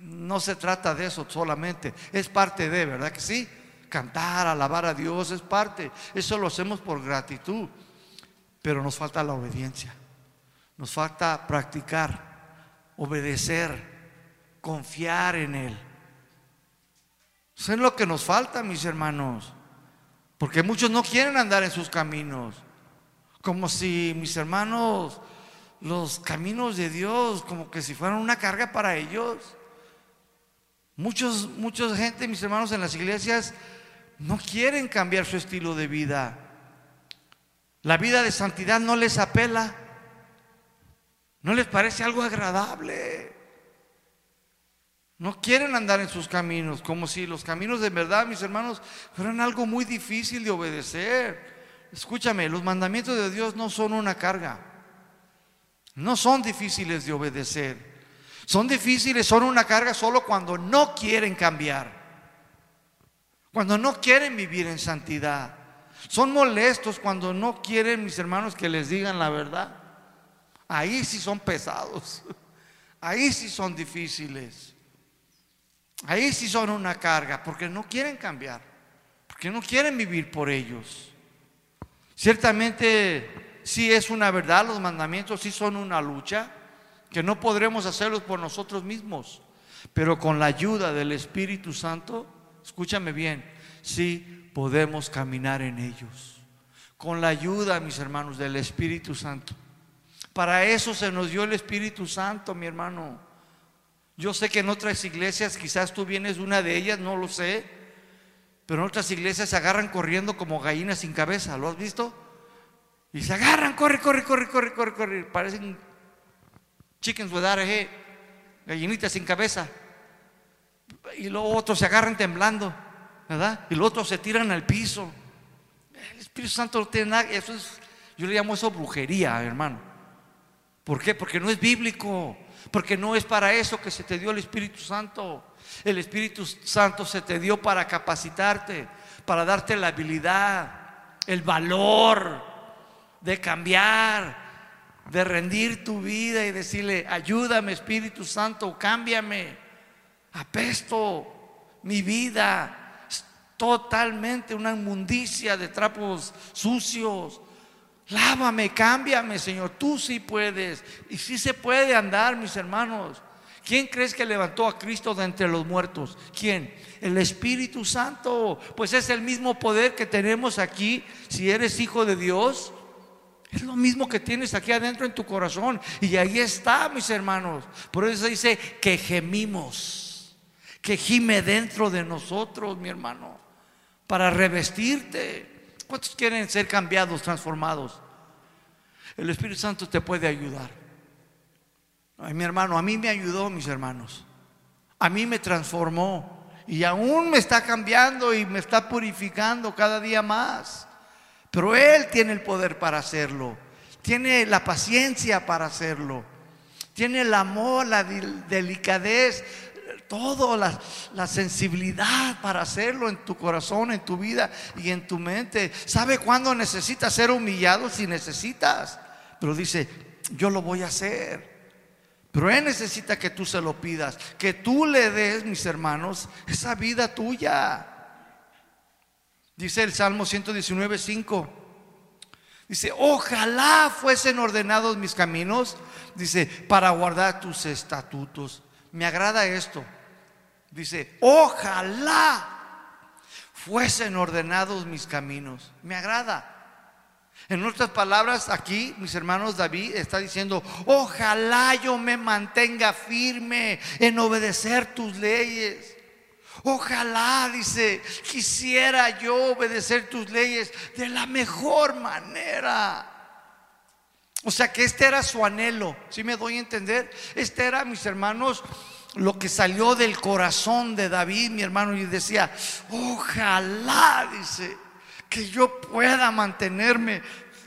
no se trata de eso solamente, es parte de, ¿verdad que sí? Cantar, alabar a Dios es parte, eso lo hacemos por gratitud, pero nos falta la obediencia. Nos falta practicar, obedecer, confiar en Él. Eso es lo que nos falta, mis hermanos. Porque muchos no quieren andar en sus caminos. Como si, mis hermanos, los caminos de Dios, como que si fueran una carga para ellos. Muchos, mucha gente, mis hermanos, en las iglesias no quieren cambiar su estilo de vida. La vida de santidad no les apela. ¿No les parece algo agradable? No quieren andar en sus caminos, como si los caminos de verdad, mis hermanos, fueran algo muy difícil de obedecer. Escúchame, los mandamientos de Dios no son una carga. No son difíciles de obedecer. Son difíciles, son una carga solo cuando no quieren cambiar. Cuando no quieren vivir en santidad. Son molestos cuando no quieren, mis hermanos, que les digan la verdad. Ahí sí son pesados. Ahí sí son difíciles. Ahí sí son una carga porque no quieren cambiar. Porque no quieren vivir por ellos. Ciertamente sí es una verdad, los mandamientos sí son una lucha, que no podremos hacerlos por nosotros mismos, pero con la ayuda del Espíritu Santo, escúchame bien, sí podemos caminar en ellos. Con la ayuda, mis hermanos, del Espíritu Santo. Para eso se nos dio el Espíritu Santo, mi hermano. Yo sé que en otras iglesias, quizás tú vienes de una de ellas, no lo sé, pero en otras iglesias se agarran corriendo como gallinas sin cabeza, ¿lo has visto? Y se agarran, corre, corre, corre, corre, corre, corre. Parecen chickens with a gallinitas sin cabeza. Y luego otros se agarran temblando, ¿verdad? Y los otros se tiran al piso. El Espíritu Santo no tiene nada, eso es, yo le llamo eso brujería, hermano. ¿Por qué? Porque no es bíblico, porque no es para eso que se te dio el Espíritu Santo. El Espíritu Santo se te dio para capacitarte, para darte la habilidad, el valor de cambiar, de rendir tu vida y decirle, ayúdame Espíritu Santo, cámbiame, apesto mi vida, totalmente una inmundicia de trapos sucios, Lávame, cámbiame, Señor. Tú sí puedes. Y sí se puede andar, mis hermanos. ¿Quién crees que levantó a Cristo de entre los muertos? ¿Quién? El Espíritu Santo. Pues es el mismo poder que tenemos aquí si eres hijo de Dios. Es lo mismo que tienes aquí adentro en tu corazón. Y ahí está, mis hermanos. Por eso dice que gemimos, que gime dentro de nosotros, mi hermano, para revestirte. ¿Cuántos quieren ser cambiados, transformados? El Espíritu Santo te puede ayudar. Ay, mi hermano, a mí me ayudó, mis hermanos. A mí me transformó. Y aún me está cambiando y me está purificando cada día más. Pero Él tiene el poder para hacerlo. Tiene la paciencia para hacerlo. Tiene el amor, la delicadez, todo, la, la, sensibilidad para hacerlo en tu corazón, en tu vida y en tu mente. ¿Sabe cuándo necesitas ser humillado? Si necesitas. Pero dice, yo lo voy a hacer. Pero Él necesita que tú se lo pidas, que tú le des, mis hermanos, esa vida tuya. Dice el Salmo 119, 5. Dice, ojalá fuesen ordenados mis caminos, dice, para guardar tus estatutos. Me agrada esto. Dice, ojalá fuesen ordenados mis caminos. Me agrada. En otras palabras, aquí, mis hermanos, David está diciendo, ojalá yo me mantenga firme en obedecer tus leyes. Ojalá, dice, quisiera yo obedecer tus leyes de la mejor manera. O sea que este era su anhelo, si me doy a entender? Este era, mis hermanos, lo que salió del corazón de David, mi hermano, y decía, ojalá, dice, que yo pueda mantenerme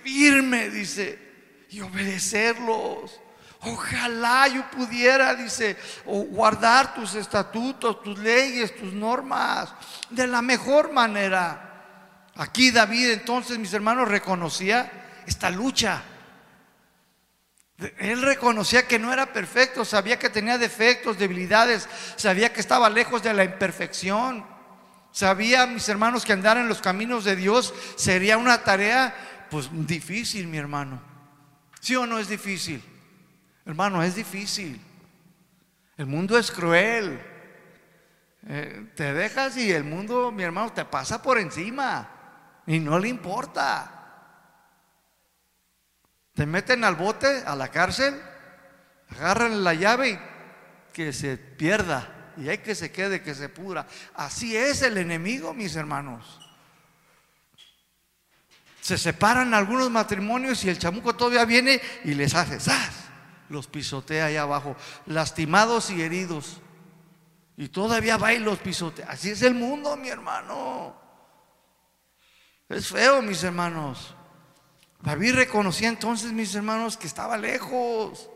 firme, dice, y obedecerlos. Ojalá yo pudiera, dice, guardar tus estatutos, tus leyes, tus normas de la mejor manera. Aquí David entonces, mis hermanos, reconocía esta lucha. Él reconocía que no era perfecto, sabía que tenía defectos, debilidades, sabía que estaba lejos de la imperfección. Sabía, mis hermanos, que andar en los caminos de Dios sería una tarea, pues difícil, mi hermano. ¿Sí o no es difícil? Hermano, es difícil. El mundo es cruel. Eh, te dejas y el mundo, mi hermano, te pasa por encima y no le importa. Te meten al bote, a la cárcel, agarran la llave y que se pierda. Y hay que se quede, que se pudra. Así es el enemigo, mis hermanos. Se separan algunos matrimonios y el chamuco todavía viene y les hace ¡zas! los pisotea allá abajo, lastimados y heridos. Y todavía va y los pisotea. Así es el mundo, mi hermano. Es feo, mis hermanos. David reconocía entonces, mis hermanos, que estaba lejos.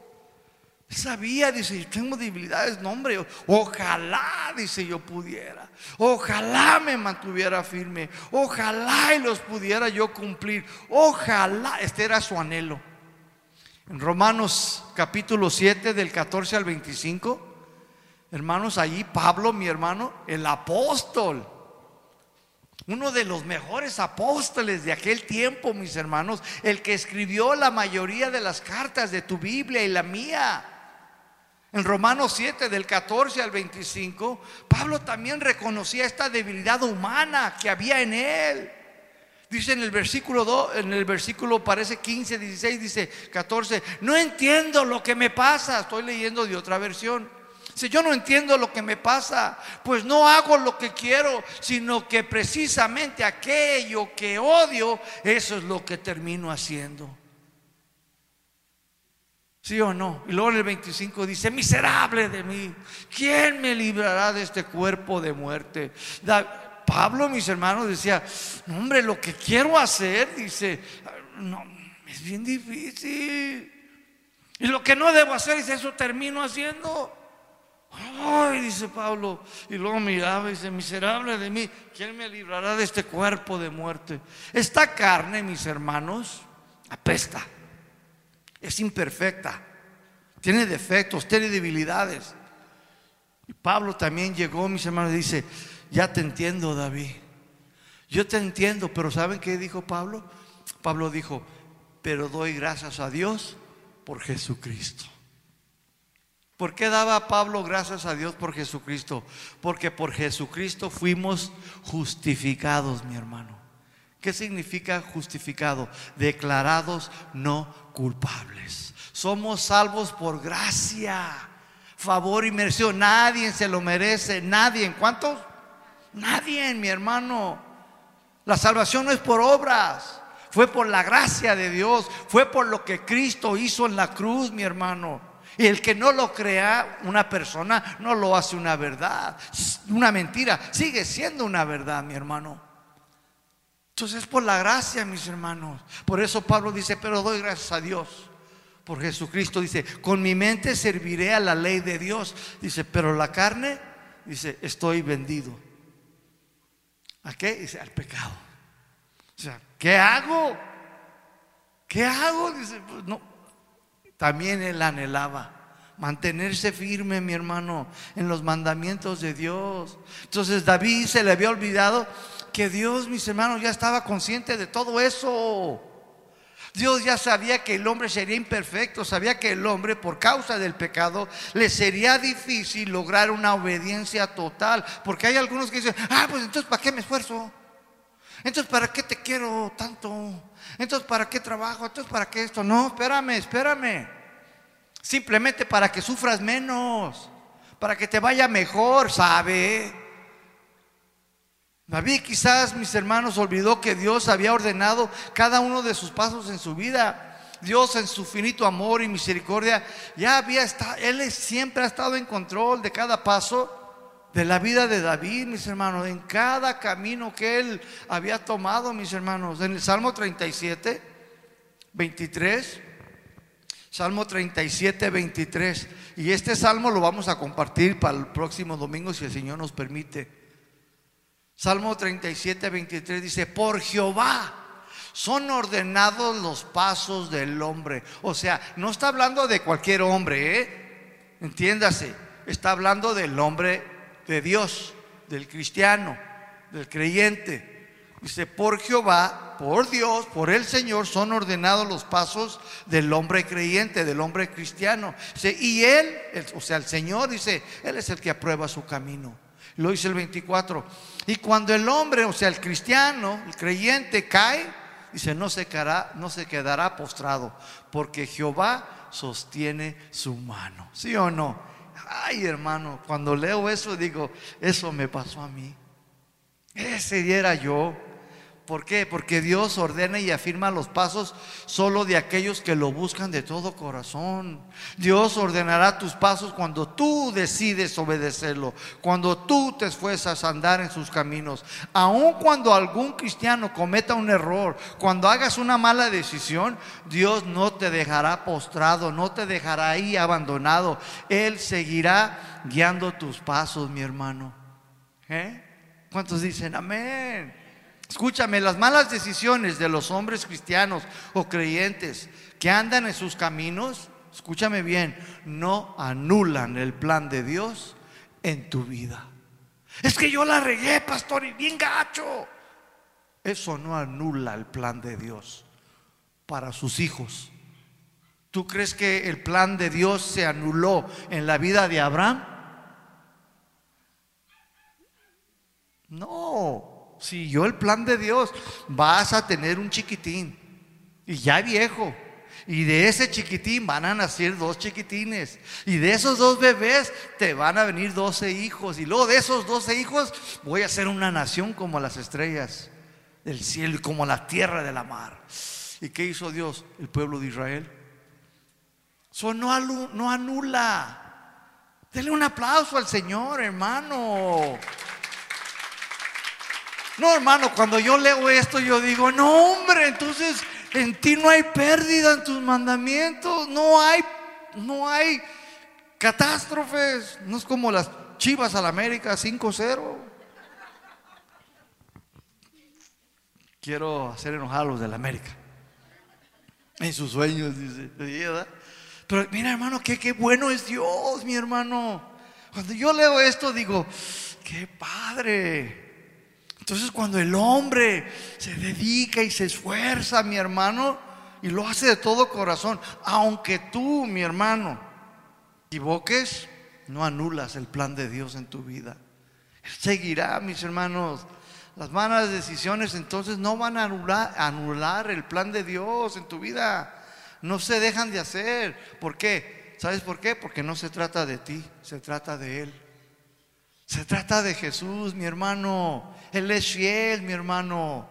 Sabía, dice, tengo debilidades, no hombre, ojalá, dice, yo pudiera, ojalá me mantuviera firme, ojalá y los pudiera yo cumplir, ojalá, este era su anhelo. En Romanos capítulo 7 del 14 al 25, hermanos, allí Pablo, mi hermano, el apóstol, uno de los mejores apóstoles de aquel tiempo, mis hermanos, el que escribió la mayoría de las cartas de tu Biblia y la mía. En Romanos 7 del 14 al 25, Pablo también reconocía esta debilidad humana que había en él. Dice en el versículo 2, en el versículo parece 15, 16, dice 14, no entiendo lo que me pasa, estoy leyendo de otra versión. Dice, yo no entiendo lo que me pasa, pues no hago lo que quiero, sino que precisamente aquello que odio, eso es lo que termino haciendo. ¿Sí o no? Y luego en el 25 dice, miserable de mí, ¿quién me librará de este cuerpo de muerte? Pablo, mis hermanos, decía, hombre, lo que quiero hacer, dice, no, es bien difícil. Y lo que no debo hacer, dice, eso termino haciendo. Ay, dice Pablo, y luego miraba y dice, miserable de mí, ¿quién me librará de este cuerpo de muerte? Esta carne, mis hermanos, apesta, es imperfecta, tiene defectos, tiene debilidades. Y Pablo también llegó, mis hermanos, y dice, ya te entiendo, David. Yo te entiendo, pero ¿saben qué dijo Pablo? Pablo dijo, pero doy gracias a Dios por Jesucristo. ¿Por qué daba Pablo gracias a Dios por Jesucristo? Porque por Jesucristo fuimos justificados, mi hermano. ¿Qué significa justificado? Declarados no culpables. Somos salvos por gracia, favor y merced. Nadie se lo merece, nadie. ¿Cuántos? Nadie, mi hermano. La salvación no es por obras, fue por la gracia de Dios, fue por lo que Cristo hizo en la cruz, mi hermano. Y el que no lo crea una persona no lo hace una verdad, una mentira, sigue siendo una verdad, mi hermano. Entonces es por la gracia, mis hermanos. Por eso Pablo dice, pero doy gracias a Dios. Por Jesucristo dice, con mi mente serviré a la ley de Dios. Dice, pero la carne, dice, estoy vendido. ¿A qué? Dice, al pecado. O sea, ¿qué hago? ¿Qué hago? Dice, pues no. También él anhelaba mantenerse firme, mi hermano, en los mandamientos de Dios. Entonces David se le había olvidado que Dios, mis hermanos, ya estaba consciente de todo eso. Dios ya sabía que el hombre sería imperfecto, sabía que el hombre por causa del pecado le sería difícil lograr una obediencia total, porque hay algunos que dicen, ah, pues entonces ¿para qué me esfuerzo? Entonces ¿para qué te quiero tanto? Entonces ¿para qué trabajo? Entonces ¿para qué esto? No, espérame, espérame. Simplemente para que sufras menos, para que te vaya mejor, ¿sabe? David quizás, mis hermanos, olvidó que Dios había ordenado cada uno de sus pasos en su vida. Dios en su finito amor y misericordia ya había estado, Él siempre ha estado en control de cada paso de la vida de David, mis hermanos, en cada camino que Él había tomado, mis hermanos. En el Salmo 37, 23, Salmo 37, 23. Y este salmo lo vamos a compartir para el próximo domingo si el Señor nos permite. Salmo 37, 23 dice, por Jehová son ordenados los pasos del hombre. O sea, no está hablando de cualquier hombre, ¿eh? Entiéndase, está hablando del hombre de Dios, del cristiano, del creyente. Dice, por Jehová, por Dios, por el Señor son ordenados los pasos del hombre creyente, del hombre cristiano. Dice, y él, o sea, el Señor dice, Él es el que aprueba su camino. Lo dice el 24. Y cuando el hombre, o sea, el cristiano, el creyente cae, dice, no se quedará, no se quedará postrado, porque Jehová sostiene su mano. ¿Sí o no? Ay, hermano, cuando leo eso digo, eso me pasó a mí. Ese era yo. ¿Por qué? Porque Dios ordena y afirma los pasos solo de aquellos que lo buscan de todo corazón. Dios ordenará tus pasos cuando tú decides obedecerlo, cuando tú te esfuerzas a andar en sus caminos. Aun cuando algún cristiano cometa un error, cuando hagas una mala decisión, Dios no te dejará postrado, no te dejará ahí abandonado. Él seguirá guiando tus pasos, mi hermano. ¿Eh? ¿Cuántos dicen amén? Escúchame, las malas decisiones de los hombres cristianos o creyentes que andan en sus caminos, escúchame bien, no anulan el plan de Dios en tu vida. Es que yo la regué, pastor, y bien gacho. Eso no anula el plan de Dios para sus hijos. ¿Tú crees que el plan de Dios se anuló en la vida de Abraham? No, siguió el plan de Dios, vas a tener un chiquitín y ya viejo. Y de ese chiquitín van a nacer dos chiquitines. Y de esos dos bebés te van a venir doce hijos. Y luego de esos doce hijos voy a hacer una nación como las estrellas del cielo y como la tierra de la mar. ¿Y qué hizo Dios? El pueblo de Israel. Eso no, no anula. Dele un aplauso al Señor, hermano. No, hermano, cuando yo leo esto, yo digo, no, hombre, entonces en ti no hay pérdida en tus mandamientos, no hay, no hay catástrofes, no es como las Chivas al América 5-0. Quiero hacer enojar a los del América. En sus sueños, dice. Pero mira, hermano, qué, qué bueno es Dios, mi hermano. Cuando yo leo esto, digo, qué padre. Entonces cuando el hombre se dedica y se esfuerza, mi hermano, y lo hace de todo corazón, aunque tú, mi hermano, equivoques, no anulas el plan de Dios en tu vida. Seguirá, mis hermanos. Las malas decisiones entonces no van a anular el plan de Dios en tu vida. No se dejan de hacer. ¿Por qué? ¿Sabes por qué? Porque no se trata de ti, se trata de Él. Se trata de Jesús, mi hermano. Él es fiel, mi hermano.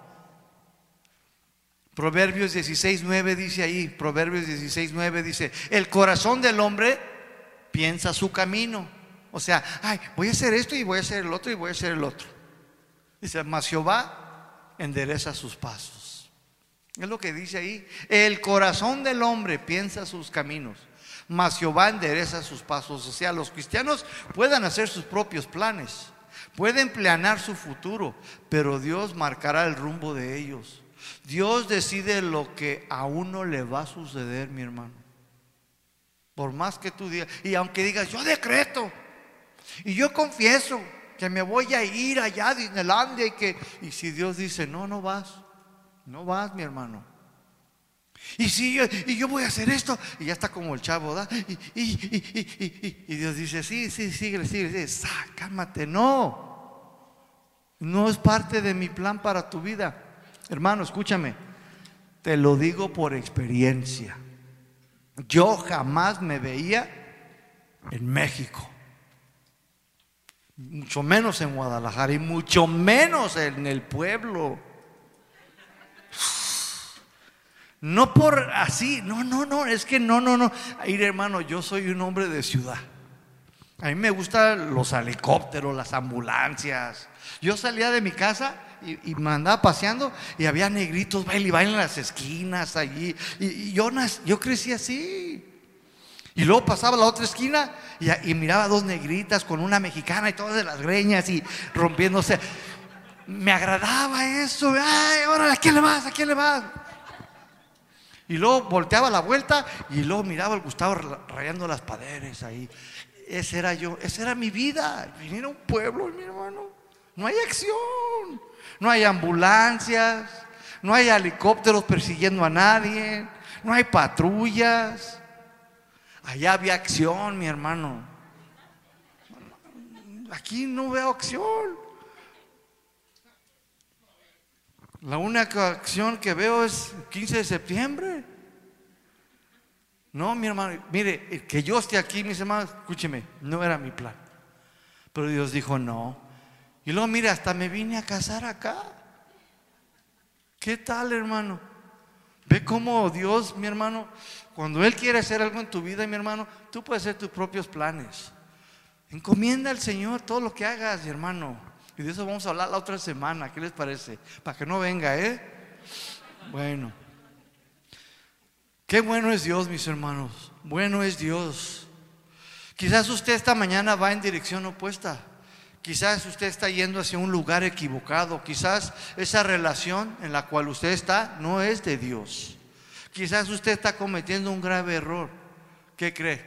Proverbios 16, 9 dice ahí, Proverbios 16, 9 dice, el corazón del hombre piensa su camino. O sea, ay, voy a hacer esto y voy a hacer el otro y voy a hacer el otro. Dice, mas Jehová endereza sus pasos. Es lo que dice ahí. El corazón del hombre piensa sus caminos, mas Jehová endereza sus pasos. O sea, los cristianos pueden hacer sus propios planes, pueden planear su futuro, pero Dios marcará el rumbo de ellos. Dios decide lo que a uno le va a suceder, mi hermano. Por más que tú digas, y aunque digas, yo decreto, y yo confieso que me voy a ir allá a Disneylandia y que, y si Dios dice, no, no vas, no vas, mi hermano. Y si yo, y yo voy a hacer esto, y ya está como el chavo, ¿da? Y, y, Dios dice, sí, sí, sigue, sigue, sigue, cálmate, no. No es parte de mi plan para tu vida. Hermano, escúchame, te lo digo por experiencia. Yo jamás me veía en México mucho menos en Guadalajara y mucho menos en el pueblo. No por así, no, no, no, es que no, no, no. Ir hermano, yo soy un hombre de ciudad. A mí me gustan los helicópteros, las ambulancias. Yo salía de mi casa y, me andaba paseando y había negritos, baile y baile en las esquinas allí. Y, yo, yo crecí así. Y luego pasaba a la otra esquina y, miraba dos negritas con una mexicana y todas de las greñas y rompiéndose. Me agradaba eso. Ay, ahora, ¿a quién le vas? ¿A quién le vas? Y luego volteaba la vuelta y luego miraba al Gustavo rayando las paredes ahí. Ese era yo, esa era mi vida. Venir a un pueblo, mi hermano. No hay acción, no hay ambulancias, no hay helicópteros persiguiendo a nadie, no hay patrullas. Allá había acción, mi hermano. Aquí no veo acción. La única acción que veo es el 15 de septiembre. No, mi hermano, mire, que yo esté aquí, mis hermanos, escúcheme, no era mi plan. Pero Dios dijo no. Y luego, mire, hasta me vine a casar acá. ¿Qué tal, hermano? Ve cómo Dios, mi hermano, cuando Él quiere hacer algo en tu vida, mi hermano, tú puedes hacer tus propios planes. Encomienda al Señor todo lo que hagas, mi hermano. Y de eso vamos a hablar la otra semana. ¿Qué les parece? Para que no venga, ¿eh? Bueno. Qué bueno es Dios, mis hermanos. Bueno es Dios. Quizás usted esta mañana va en dirección opuesta. Quizás usted está yendo hacia un lugar equivocado. Quizás esa relación en la cual usted está no es de Dios. Quizás usted está cometiendo un grave error. ¿Qué cree?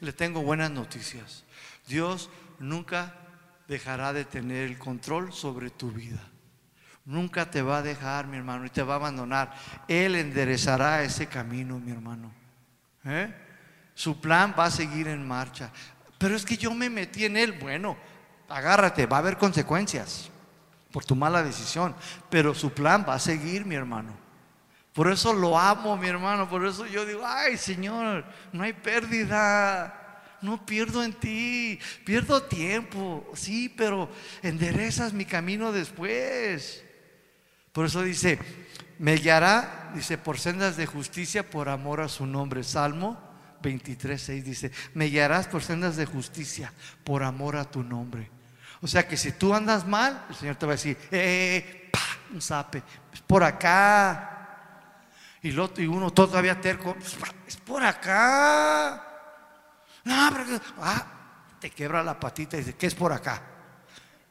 Le tengo buenas noticias. Dios nunca dejará de tener el control sobre tu vida. Nunca te va a dejar, mi hermano, y te va a abandonar. Él enderezará ese camino, mi hermano. ¿Eh? Su plan va a seguir en marcha. Pero es que yo me metí en él. Bueno, agárrate, va a haber consecuencias por tu mala decisión. Pero su plan va a seguir, mi hermano. Por eso lo amo, mi hermano. Por eso yo digo, ay Señor, no hay pérdida. No pierdo en ti. Pierdo tiempo. Sí, pero enderezas mi camino después. Por eso dice, me guiará, dice, por sendas de justicia por amor a su nombre. Salmo 23, 6 dice, me guiarás por sendas de justicia por amor a tu nombre. O sea que si tú andas mal, el Señor te va a decir, eh, eh, eh pa, un zape, por acá, y, y uno todavía terco, es por acá. No, pero, ah, te quebra la patita y dice, ¿qué es por acá?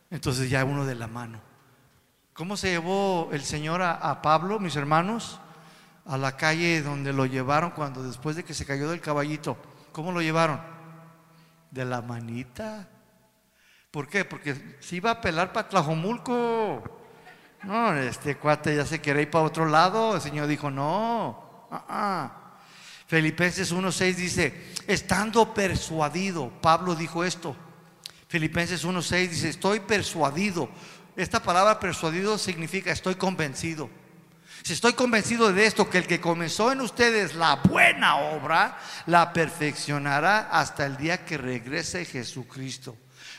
Entonces ya uno de la mano. ¿Cómo se llevó el Señor a, Pablo, mis hermanos? A la calle donde lo llevaron cuando después de que se cayó del caballito. ¿Cómo lo llevaron? De la manita. ¿Por qué? Porque se iba a pelar para Tlajomulco. No, este cuate ya se quiere ir para otro lado. El Señor dijo, no. Ah, ah. Filipenses 1.6 dice, estando persuadido, Pablo dijo esto. Filipenses 1.6 dice, estoy persuadido. Esta palabra persuadido significa estoy convencido. Si estoy convencido de esto, que el que comenzó en ustedes la buena obra, la perfeccionará hasta el día que regrese Jesucristo.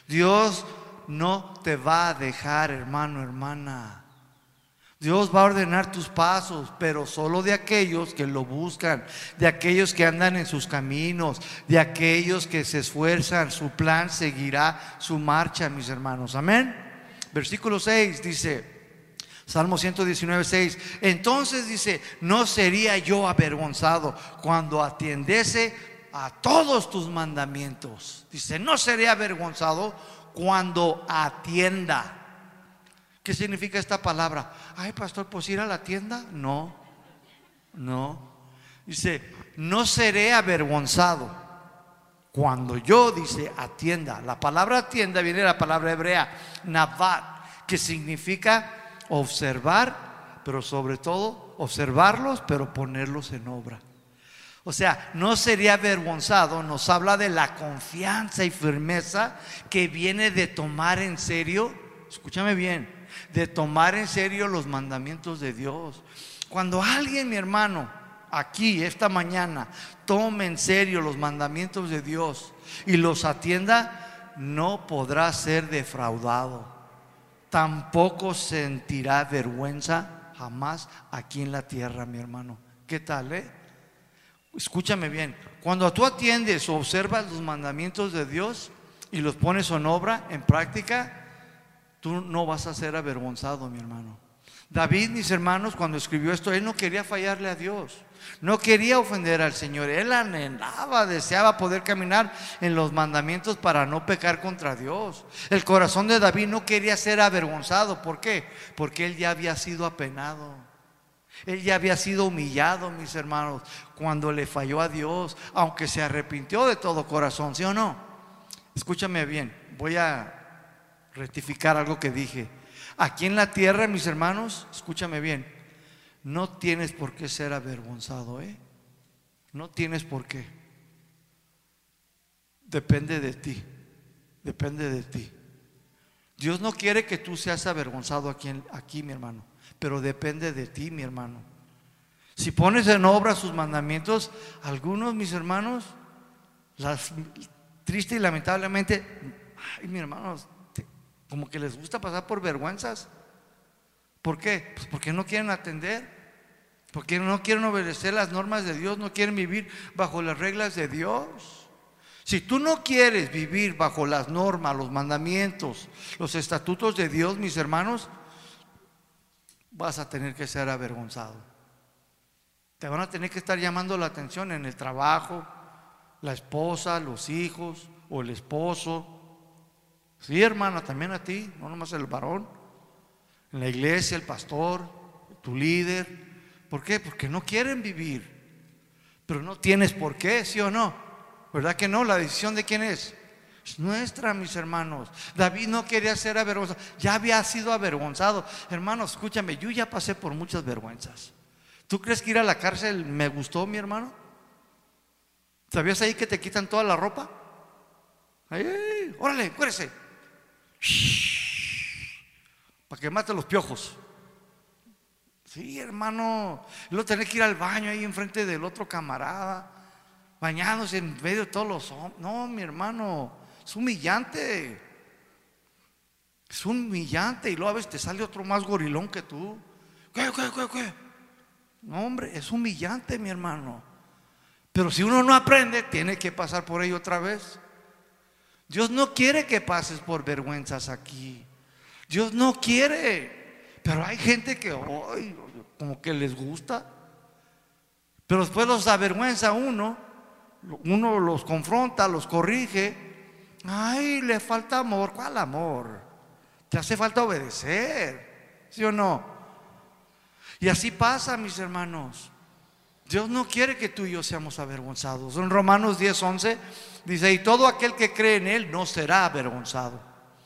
Dios no te va a dejar, hermano, hermana. Dios va a ordenar tus pasos, pero solo de aquellos que lo buscan, de aquellos que andan en sus caminos, de aquellos que se esfuerzan. Su plan seguirá su marcha, mis hermanos. Amén. Versículo 6 dice, Salmo 119, 6. Entonces dice, no sería yo avergonzado cuando atiendese a todos tus mandamientos. Dice, no sería avergonzado cuando atienda. ¿Qué significa esta palabra? Ay, pastor, pues ir a la tienda. No, no. Dice, no seré avergonzado cuando yo, dice, atienda. La palabra atienda viene de la palabra hebrea, navat, que significa observar, pero sobre todo observarlos, pero ponerlos en obra. O sea, no sería avergonzado, nos habla de la confianza y firmeza que viene de tomar en serio, escúchame bien, de tomar en serio los mandamientos de Dios. Cuando alguien, mi hermano, aquí esta mañana, tome en serio los mandamientos de Dios y los atienda, no podrá ser defraudado. Tampoco sentirá vergüenza jamás aquí en la tierra, mi hermano. ¿Qué tal, eh? Escúchame bien. Cuando tú atiendes o observas los mandamientos de Dios y los pones en obra, en práctica, tú no vas a ser avergonzado, mi hermano. David, mis hermanos, cuando escribió esto, él no quería fallarle a Dios. No quería ofender al Señor. Él anhelaba, deseaba poder caminar en los mandamientos para no pecar contra Dios. El corazón de David no quería ser avergonzado. ¿Por qué? Porque él ya había sido apenado. Él ya había sido humillado, mis hermanos, cuando le falló a Dios, aunque se arrepintió de todo corazón, ¿sí o no? Escúchame bien, voy a rectificar algo que dije. Aquí en la tierra, mis hermanos, escúchame bien, no tienes por qué ser avergonzado, ¿eh? No tienes por qué. Depende de ti, depende de ti. Dios no quiere que tú seas avergonzado aquí, aquí, mi hermano, pero depende de ti, mi hermano. Si pones en obra sus mandamientos, algunos, mis hermanos, las, triste y lamentablemente, ay, mis hermanos, como que les gusta pasar por vergüenzas. ¿Por qué? Pues porque no quieren atender, porque no quieren obedecer las normas de Dios, no quieren vivir bajo las reglas de Dios. Si tú no quieres vivir bajo las normas, los mandamientos, los estatutos de Dios, mis hermanos, vas a tener que ser avergonzado. Te van a tener que estar llamando la atención en el trabajo, la esposa, los hijos o el esposo, Sí, hermana, también a ti, no nomás el varón. En la iglesia, el pastor, tu líder. ¿Por qué? Porque no quieren vivir. Pero no tienes por qué, ¿sí o no? ¿Verdad que no? La decisión de quién es. Es nuestra, mis hermanos. David no quería ser avergonzado. Ya había sido avergonzado. Hermanos, escúchame, yo ya pasé por muchas vergüenzas. ¿Tú crees que ir a la cárcel me gustó, mi hermano? ¿Sabías ahí que te quitan toda la ropa? Ay, órale, cuérese. Para que mate los piojos. Sí, hermano. Luego tener que ir al baño ahí enfrente del otro camarada. Bañándose en medio de todos los hombres. No, mi hermano. Es humillante. Es humillante. Y luego a veces te sale otro más gorilón que tú. ¿Qué, qué, qué, qué? No, hombre, es humillante, mi hermano. Pero si uno no aprende, tiene que pasar por ello otra vez. Dios no quiere que pases por vergüenzas aquí. Dios no quiere. Pero hay gente que hoy como que les gusta. Pero después los avergüenza uno. Uno los confronta, los corrige. Ay, le falta amor. ¿Cuál amor? Te hace falta obedecer. ¿Sí o no? Y así pasa, mis hermanos. Dios no quiere que tú y yo seamos avergonzados. En Romanos 10, 11 dice, y todo aquel que cree en Él no será avergonzado.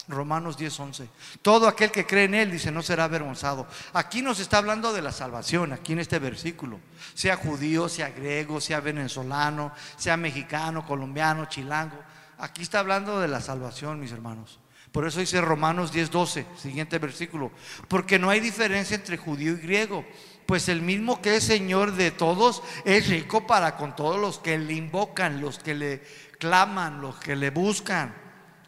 Romanos 10, 11. Todo aquel que cree en Él, dice, no será avergonzado. Aquí nos está hablando de la salvación, aquí en este versículo. Sea judío, sea griego, sea venezolano, sea mexicano, colombiano, chilango. Aquí está hablando de la salvación, mis hermanos. Por eso dice Romanos 10, 12, siguiente versículo. Porque no hay diferencia entre judío y griego. Pues el mismo que es Señor de todos es rico para con todos los que le invocan, los que le claman, los que le buscan.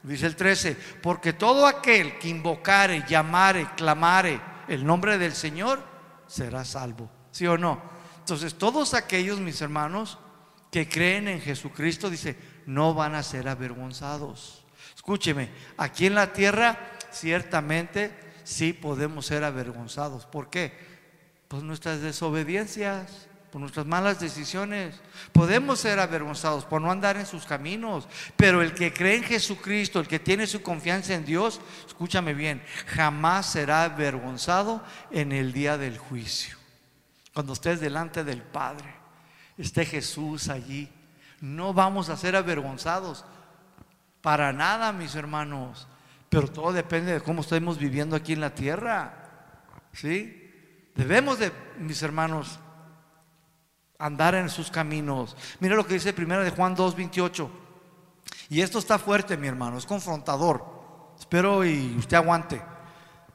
Dice el 13, porque todo aquel que invocare, llamare, clamare el nombre del Señor, será salvo. ¿Sí o no? Entonces, todos aquellos, mis hermanos, que creen en Jesucristo, dice, no van a ser avergonzados. Escúcheme, aquí en la tierra, ciertamente sí podemos ser avergonzados. ¿Por qué? Pues nuestras desobediencias por nuestras malas decisiones. Podemos ser avergonzados por no andar en sus caminos, pero el que cree en Jesucristo, el que tiene su confianza en Dios, escúchame bien, jamás será avergonzado en el día del juicio. Cuando estés delante del Padre, esté Jesús allí, no vamos a ser avergonzados para nada, mis hermanos. Pero todo depende de cómo estemos viviendo aquí en la tierra. ¿Sí? Debemos de, mis hermanos, andar en sus caminos. Mira lo que dice primero de Juan 2, 28. Y esto está fuerte, mi hermano, es confrontador. Espero y usted aguante.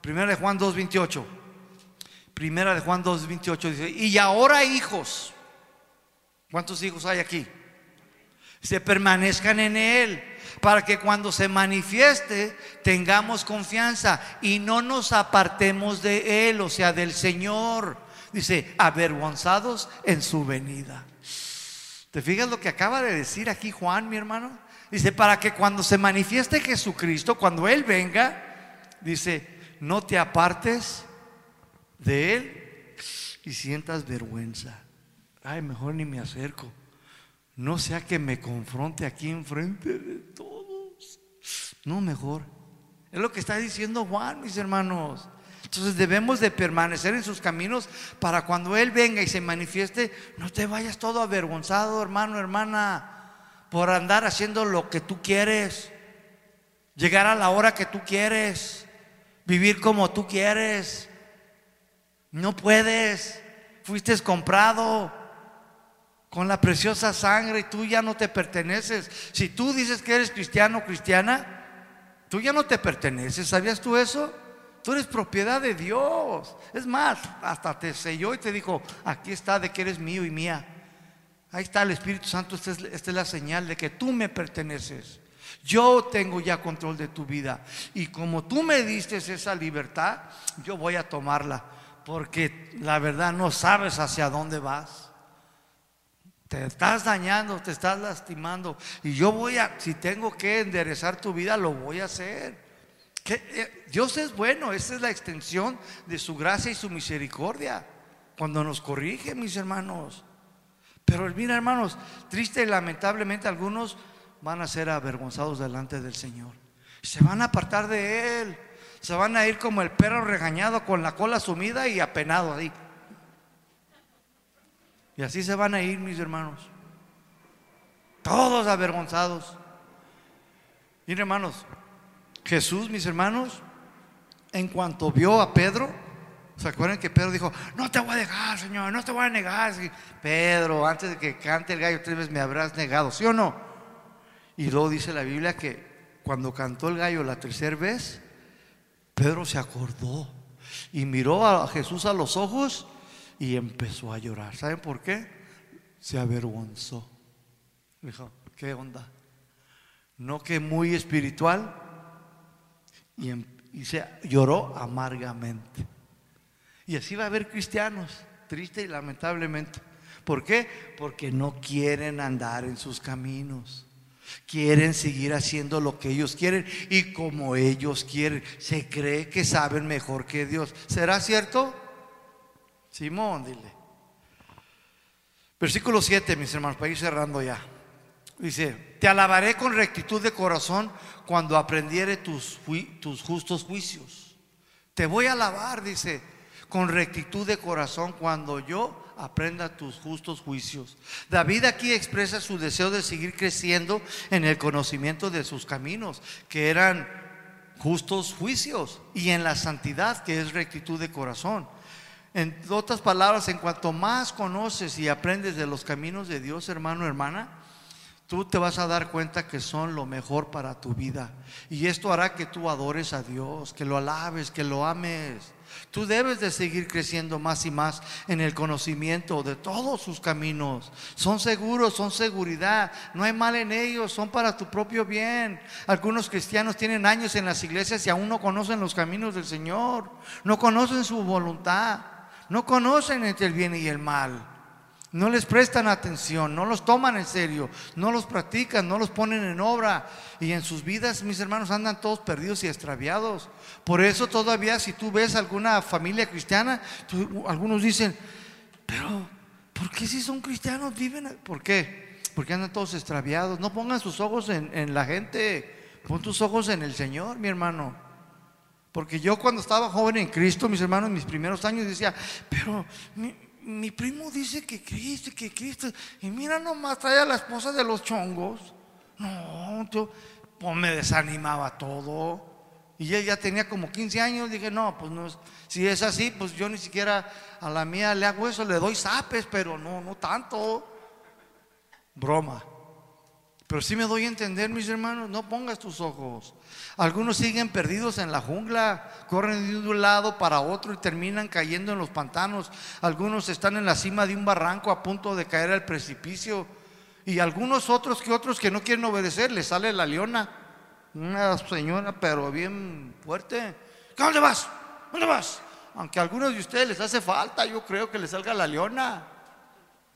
Primera de Juan 2, 28. Primera de Juan 2, 28 dice, y ahora hijos, ¿cuántos hijos hay aquí? Se permanezcan en Él, para que cuando se manifieste tengamos confianza y no nos apartemos de Él, o sea, del Señor. Dice, avergonzados en su venida. ¿Te fijas lo que acaba de decir aquí Juan, mi hermano? Dice, para que cuando se manifieste Jesucristo, cuando Él venga, dice, no te apartes de Él y sientas vergüenza. Ay, mejor ni me acerco. No sea que me confronte aquí enfrente de todos. No, mejor. Es lo que está diciendo Juan, mis hermanos. Entonces debemos de permanecer en sus caminos para cuando Él venga y se manifieste, no te vayas todo avergonzado, hermano, hermana, por andar haciendo lo que tú quieres, llegar a la hora que tú quieres, vivir como tú quieres. No puedes, fuiste comprado con la preciosa sangre tú ya no te perteneces. Si tú dices que eres cristiano o cristiana, tú ya no te perteneces. ¿Sabías tú eso? Tú eres propiedad de Dios. Es más, hasta te selló y te dijo, aquí está de que eres mío y mía. Ahí está el Espíritu Santo, esta es, esta es la señal de que tú me perteneces. Yo tengo ya control de tu vida. Y como tú me diste esa libertad, yo voy a tomarla. Porque la verdad no sabes hacia dónde vas. Te estás dañando, te estás lastimando. Y yo voy a, si tengo que enderezar tu vida, lo voy a hacer. Eh, Dios es bueno, esa es la extensión de su gracia y su misericordia. Cuando nos corrige, mis hermanos. Pero mira, hermanos, triste y lamentablemente algunos van a ser avergonzados delante del Señor. Se van a apartar de Él. Se van a ir como el perro regañado con la cola sumida y apenado ahí. Y así se van a ir, mis hermanos. Todos avergonzados. Miren, hermanos, Jesús, mis hermanos, en cuanto vio a Pedro, ¿se acuerdan que Pedro dijo, no te voy a dejar, Señor, no te voy a negar? Pedro, antes de que cante el gallo tres veces me habrás negado, ¿sí o no? Y luego dice la Biblia que cuando cantó el gallo la tercera vez, Pedro se acordó y miró a Jesús a los ojos y empezó a llorar. ¿Saben por qué? Se avergonzó. Dijo, ¿qué onda? No que muy espiritual, Em, y, se lloró amargamente. Y así va a haber cristianos, triste y lamentablemente. ¿Por qué? Porque no quieren andar en sus caminos. Quieren seguir haciendo lo que ellos quieren y como ellos quieren. Se cree que saben mejor que Dios. ¿Será cierto? Simón, dile. Versículo 7, mis hermanos, para ir cerrando ya. Dice, te alabaré con rectitud de corazón cuando aprendiere tus, tus justos juicios. Te voy a alabar, dice, con rectitud de corazón cuando yo aprenda tus justos juicios. David aquí expresa su deseo de seguir creciendo en el conocimiento de sus caminos, que eran justos juicios y en la santidad que es rectitud de corazón. En otras palabras, en cuanto más conoces y aprendes de los caminos de Dios, hermano, hermana, tú te vas a dar cuenta que son lo mejor para tu vida. Y esto hará que tú adores a Dios, que lo alabes, que lo ames. Tú debes de seguir creciendo más y más en el conocimiento de todos sus caminos. Son seguros, son seguridad. No hay mal en ellos, son para tu propio bien. Algunos cristianos tienen años en las iglesias y aún no conocen los caminos del Señor. No conocen su voluntad. No conocen entre el bien y el mal. No les prestan atención, no los toman en serio, no los practican, no los ponen en obra. Y en sus vidas, mis hermanos, andan todos perdidos y extraviados. Por eso todavía si tú ves alguna familia cristiana, algunos dicen, pero ¿por qué si son cristianos viven? ¿Por qué? Porque andan todos extraviados. No pongan sus ojos en, en la gente, pon tus ojos en el Señor, mi hermano. Porque yo cuando estaba joven en Cristo, mis hermanos, en mis primeros años decía, pero mi, primo dice que Cristo, que Cristo, y mira nomás trae a la esposa de los chongos. No, yo, pues me desanimaba todo. Y él ya tenía como 15 años, dije, no, pues no, si es así, pues yo ni siquiera a la mía le hago eso, le doy zapes, pero no, no tanto. Broma. Pero si me doy a entender, mis hermanos, no pongas tus ojos. Algunos siguen perdidos en la jungla, corren de un lado para otro y terminan cayendo en los pantanos. Algunos están en la cima de un barranco a punto de caer al precipicio. Y algunos otros que otros que no quieren obedecer, les sale la leona. Una señora, pero bien fuerte. ¿Dónde vas? ¿Dónde vas? Aunque a algunos de ustedes les hace falta, yo creo que les salga la leona.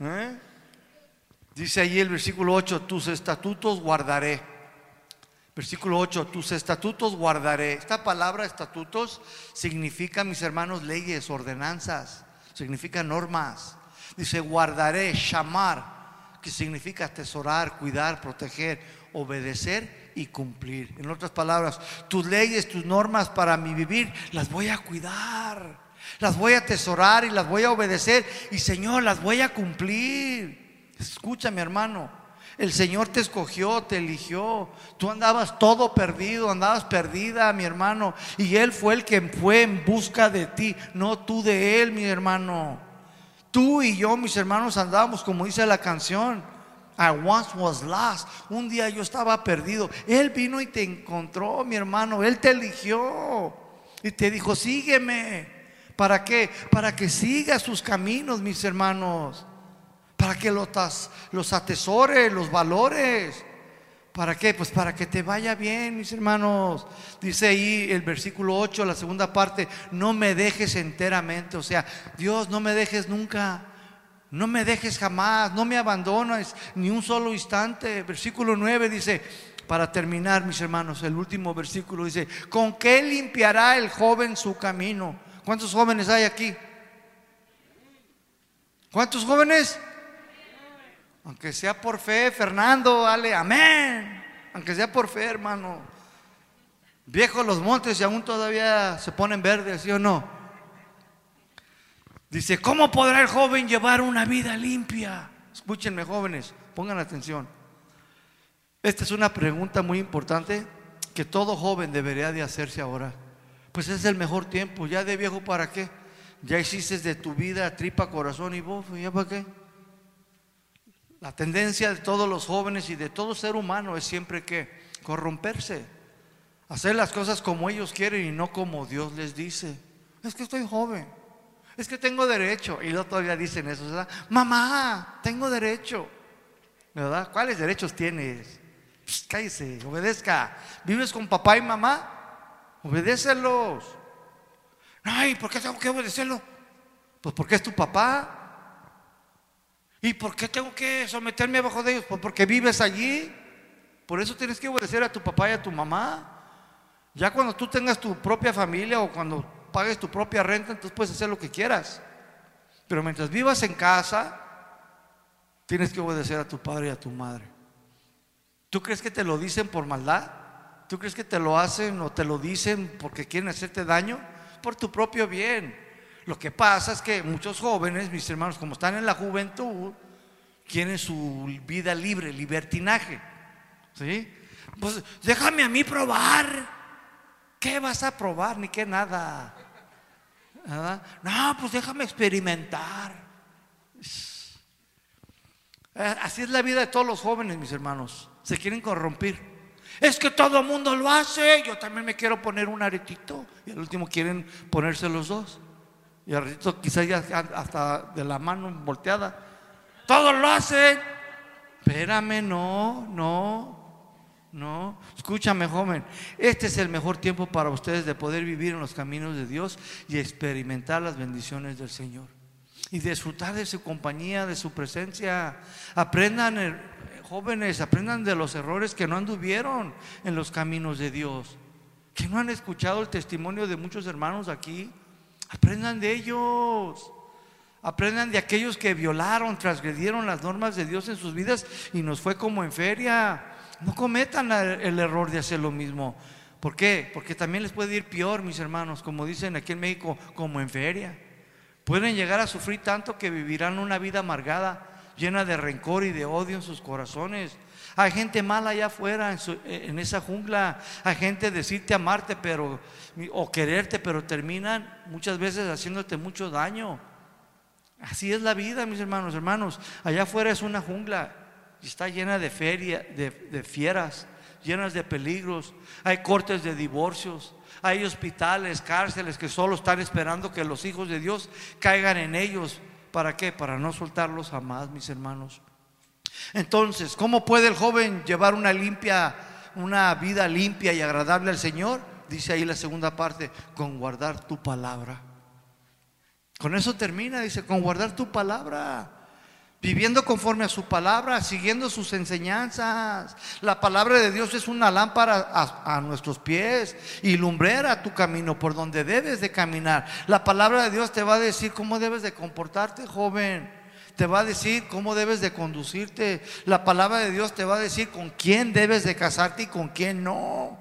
¿Eh? Dice ahí el versículo 8, tus estatutos guardaré. Versículo 8, tus estatutos guardaré. Esta palabra estatutos significa, mis hermanos, leyes, ordenanzas, significa normas. Dice guardaré, llamar, que significa atesorar, cuidar, proteger, obedecer y cumplir. En otras palabras, tus leyes, tus normas para mi vivir, las voy a cuidar, las voy a atesorar y las voy a obedecer. Y Señor, las voy a cumplir. Escucha, mi hermano. El Señor te escogió, te eligió. Tú andabas todo perdido, andabas perdida, mi hermano. Y Él fue el que fue en busca de ti, no tú de Él, mi hermano. Tú y yo, mis hermanos, andábamos como dice la canción. I once was lost. Un día yo estaba perdido. Él vino y te encontró, mi hermano. Él te eligió. Y te dijo, sígueme. ¿Para qué? Para que sigas sus caminos, mis hermanos para que los, los atesores, los valores. ¿Para qué? Pues para que te vaya bien, mis hermanos. Dice ahí el versículo 8, la segunda parte, no me dejes enteramente. O sea, Dios, no me dejes nunca. No me dejes jamás, no me abandones ni un solo instante. Versículo 9 dice, para terminar, mis hermanos, el último versículo dice, ¿con qué limpiará el joven su camino? ¿Cuántos jóvenes hay aquí? ¿Cuántos jóvenes? Aunque sea por fe, Fernando, dale, amén. Aunque sea por fe, hermano. Viejos los montes y aún todavía se ponen verdes, ¿sí o no? Dice, ¿cómo podrá el joven llevar una vida limpia? Escúchenme, jóvenes, pongan atención. Esta es una pregunta muy importante que todo joven debería de hacerse ahora. Pues es el mejor tiempo, ya de viejo para qué? Ya hiciste de tu vida tripa, corazón y voz, ¿ya para qué? La tendencia de todos los jóvenes y de todo ser humano es siempre que corromperse, hacer las cosas como ellos quieren y no como Dios les dice. Es que estoy joven, es que tengo derecho. Y luego todavía dicen eso, ¿verdad? Mamá, tengo derecho. ¿Verdad? ¿Cuáles derechos tienes? Pues, cállese, obedezca. ¿Vives con papá y mamá? Obedécelos. Ay, ¿por qué tengo que obedecerlo? Pues porque es tu papá. ¿Y por qué tengo que someterme abajo de ellos? Pues porque vives allí. Por eso tienes que obedecer a tu papá y a tu mamá. Ya cuando tú tengas tu propia familia o cuando pagues tu propia renta, entonces puedes hacer lo que quieras. Pero mientras vivas en casa, tienes que obedecer a tu padre y a tu madre. ¿Tú crees que te lo dicen por maldad? ¿Tú crees que te lo hacen o te lo dicen porque quieren hacerte daño? Por tu propio bien. Lo que pasa es que muchos jóvenes, mis hermanos, como están en la juventud, quieren su vida libre, libertinaje. ¿Sí? Pues déjame a mí probar ¿Qué vas a probar? Ni qué nada. No, pues déjame experimentar. Así es la vida de todos los jóvenes, mis hermanos. Se quieren corrompir. Es que todo el mundo lo hace. Yo también me quiero poner un aretito. Y al último quieren ponerse los dos. Y al ratito quizás ya hasta de la mano volteada. Todos lo hacen. Espérame, no, no. No, escúchame joven, este es el mejor tiempo para ustedes de poder vivir en los caminos de Dios y experimentar las bendiciones del Señor. Y disfrutar de su compañía, de su presencia. Aprendan, eh, jóvenes, aprendan de los errores que no anduvieron en los caminos de Dios. Que no han escuchado el testimonio de muchos hermanos aquí. Aprendan de ellos. Aprendan de aquellos que violaron, transgredieron las normas de Dios en sus vidas y nos fue como en feria. No cometan el error de hacer lo mismo. ¿Por qué? Porque también les puede ir peor, mis hermanos, como dicen aquí en México, como en feria. Pueden llegar a sufrir tanto que vivirán una vida amargada, llena de rencor y de odio en sus corazones. Hay gente mala allá afuera en, esa jungla. Hay gente decirte amarte pero, o quererte, pero terminan muchas veces haciéndote mucho daño. Así es la vida, mis hermanos, hermanos. Allá afuera es una jungla y está llena de, feria, de, fieras, llenas de peligros. Hay cortes de divorcios, hay hospitales, cárceles que solo están esperando que los hijos de Dios caigan en ellos. ¿Para qué? Para no soltarlos jamás, mis hermanos. Entonces, ¿cómo puede el joven llevar una limpia, una vida limpia y agradable al Señor? Dice ahí la segunda parte, con guardar tu palabra. Con eso termina, dice, con guardar tu palabra viviendo conforme a su palabra, siguiendo sus enseñanzas. La palabra de Dios es una lámpara a, nuestros pies y lumbrera tu camino por donde debes de caminar. La palabra de Dios te va a decir cómo debes de comportarte, joven. Te va a decir cómo debes de conducirte. La palabra de Dios te va a decir con quién debes de casarte y con quién no.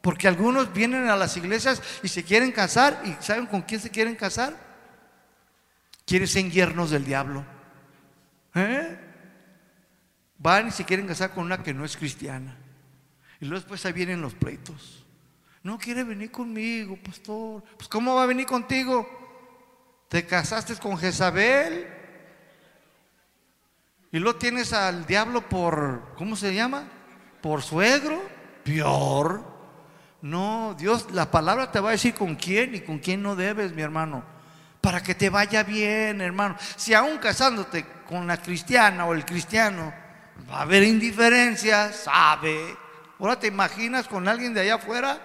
Porque algunos vienen a las iglesias y se quieren casar y ¿saben con quién se quieren casar? Quieren ser yernos del diablo. ¿Eh? Van y se quieren casar con una que no es cristiana. Y luego después ahí vienen los pleitos. No quiere venir conmigo, pastor. Pues ¿cómo va a venir contigo? Te casaste con Jezabel. Y luego tienes al diablo por, ¿cómo se llama? Por suegro. Peor. No, Dios, la palabra te va a decir con quién y con quién no debes, mi hermano. Para que te vaya bien, hermano. Si aún casándote con la cristiana o el cristiano, va a haber indiferencia, sabe. Ahora te imaginas con alguien de allá afuera,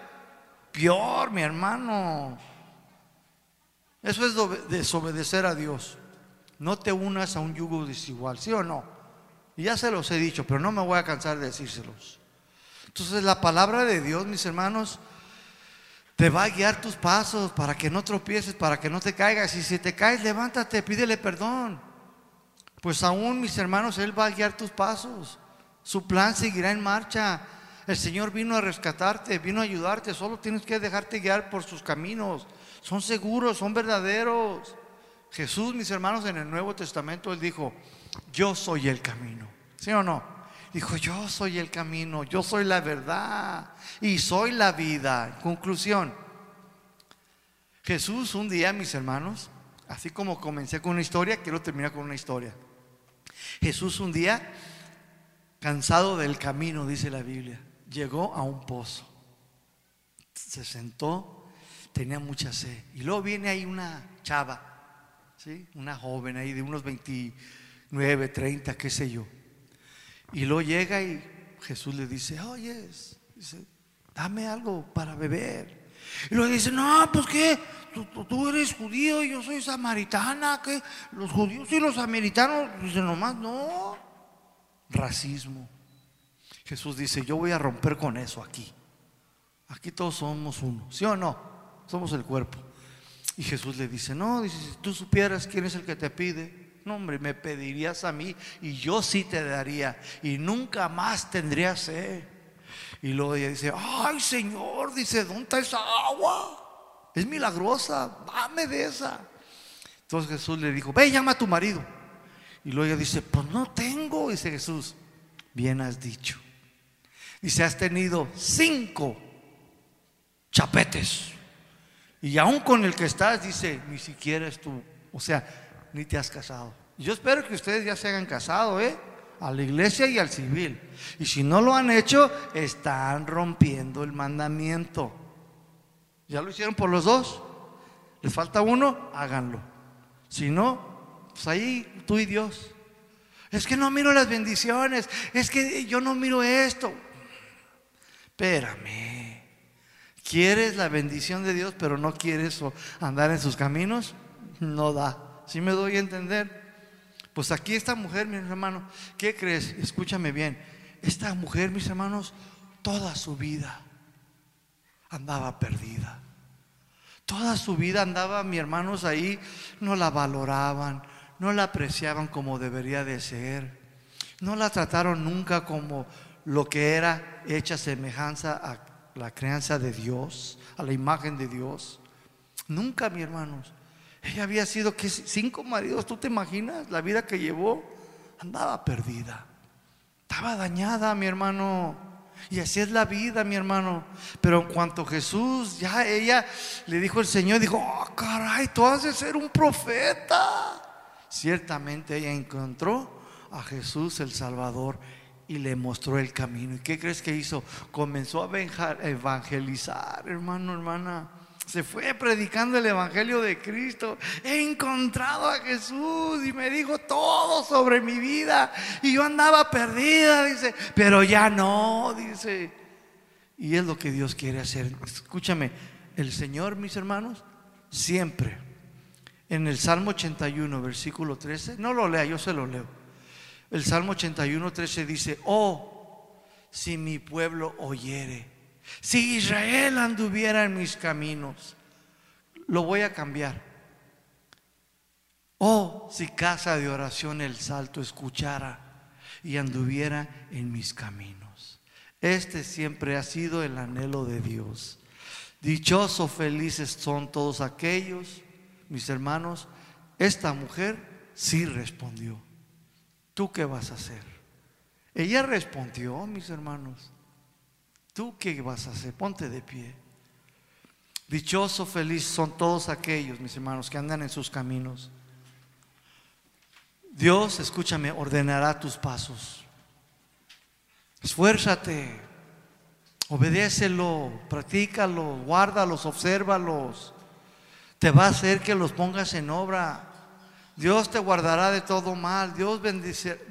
peor, mi hermano. Eso es desobedecer a Dios. No te unas a un yugo desigual, ¿sí o no? Y ya se los he dicho, pero no me voy a cansar de decírselos. Entonces la palabra de Dios, mis hermanos, te va a guiar tus pasos para que no tropieces, para que no te caigas. Y si te caes, levántate, pídele perdón. Pues aún, mis hermanos, Él va a guiar tus pasos. Su plan seguirá en marcha. El Señor vino a rescatarte, vino a ayudarte. Solo tienes que dejarte guiar por sus caminos. Son seguros, son verdaderos. Jesús, mis hermanos, en el Nuevo Testamento, Él dijo, yo soy el camino. ¿Sí o no? Dijo, yo soy el camino, yo soy la verdad y soy la vida. Conclusión. Jesús un día, mis hermanos, así como comencé con una historia, quiero terminar con una historia. Jesús un día, cansado del camino, dice la Biblia, llegó a un pozo. Se sentó, tenía mucha sed. Y luego viene ahí una chava, ¿sí? una joven ahí de unos 29, 30, qué sé yo. Y luego llega y Jesús le dice, oye, dice, dame algo para beber. Y luego dice, no, pues qué, tú, eres judío yo soy samaritana, que los judíos y los samaritanos, dice nomás, no, racismo. Jesús dice, yo voy a romper con eso aquí. Aquí todos somos uno, ¿sí o no? Somos el cuerpo. Y Jesús le dice, no, dice, si tú supieras quién es el que te pide, no hombre, me pedirías a mí y yo sí te daría y nunca más tendrías sed. Y luego ella dice, ay Señor, dice, ¿dónde está esa agua? Es milagrosa, dame de esa. Entonces Jesús le dijo, ve, llama a tu marido. Y luego ella dice, pues no tengo, dice Jesús, bien has dicho. Dice, has tenido cinco chapetes. Y aún con el que estás, dice, ni siquiera es tú, o sea, ni te has casado. Yo espero que ustedes ya se hayan casado, ¿eh? A la iglesia y al civil. Y si no lo han hecho, están rompiendo el mandamiento. ¿Ya lo hicieron por los dos? ¿Les falta uno? Háganlo. Si no, pues ahí tú y Dios. Es que no miro las bendiciones. Es que yo no miro esto. Espérame. ¿Quieres la bendición de Dios, pero no quieres andar en sus caminos? No da. ¿Sí me doy a entender? Pues aquí esta mujer, mis hermanos, ¿qué crees? Escúchame bien. Esta mujer, mis hermanos, toda su vida andaba perdida. Toda su vida andaba, mis hermanos, ahí, no la valoraban, no la apreciaban como debería de ser. No la trataron nunca como lo que era hecha semejanza a la crianza de Dios, a la imagen de Dios. Nunca, mis hermanos. Ella había sido que cinco maridos, ¿tú te imaginas la vida que llevó? Andaba perdida. Estaba dañada, mi hermano. Y así es la vida, mi hermano. Pero en cuanto Jesús, ya ella le dijo el Señor, dijo, oh, caray, tú has de ser un profeta. Ciertamente ella encontró a Jesús el Salvador y le mostró el camino. ¿Y qué crees que hizo? Comenzó a evangelizar, hermano, hermana. Se fue predicando el Evangelio de Cristo. He encontrado a Jesús y me dijo todo sobre mi vida. Y yo andaba perdida, dice, pero ya no, dice. Y es lo que Dios quiere hacer. Escúchame, el Señor, mis hermanos, siempre, en el Salmo 81, versículo 13, no lo lea, yo se lo leo. El Salmo 81, 13 dice, oh, si mi pueblo oyere, si Israel anduviera en mis caminos, lo voy a cambiar. Oh, si casa de oración el salto escuchara y anduviera en mis caminos. Este siempre ha sido el anhelo de Dios. Dichosos, felices son todos aquellos, mis hermanos. Esta mujer sí respondió. ¿Tú qué vas a hacer? Ella respondió, mis hermanos. ¿Tú qué vas a hacer? Ponte de pie. Dichoso, feliz son todos aquellos, mis hermanos, que andan en sus caminos. Dios, escúchame, ordenará tus pasos. Esfuérzate, obedécelo, practícalo, guárdalos, obsérvalos. Te va a hacer que los pongas en obra. Dios te guardará de todo mal. Dios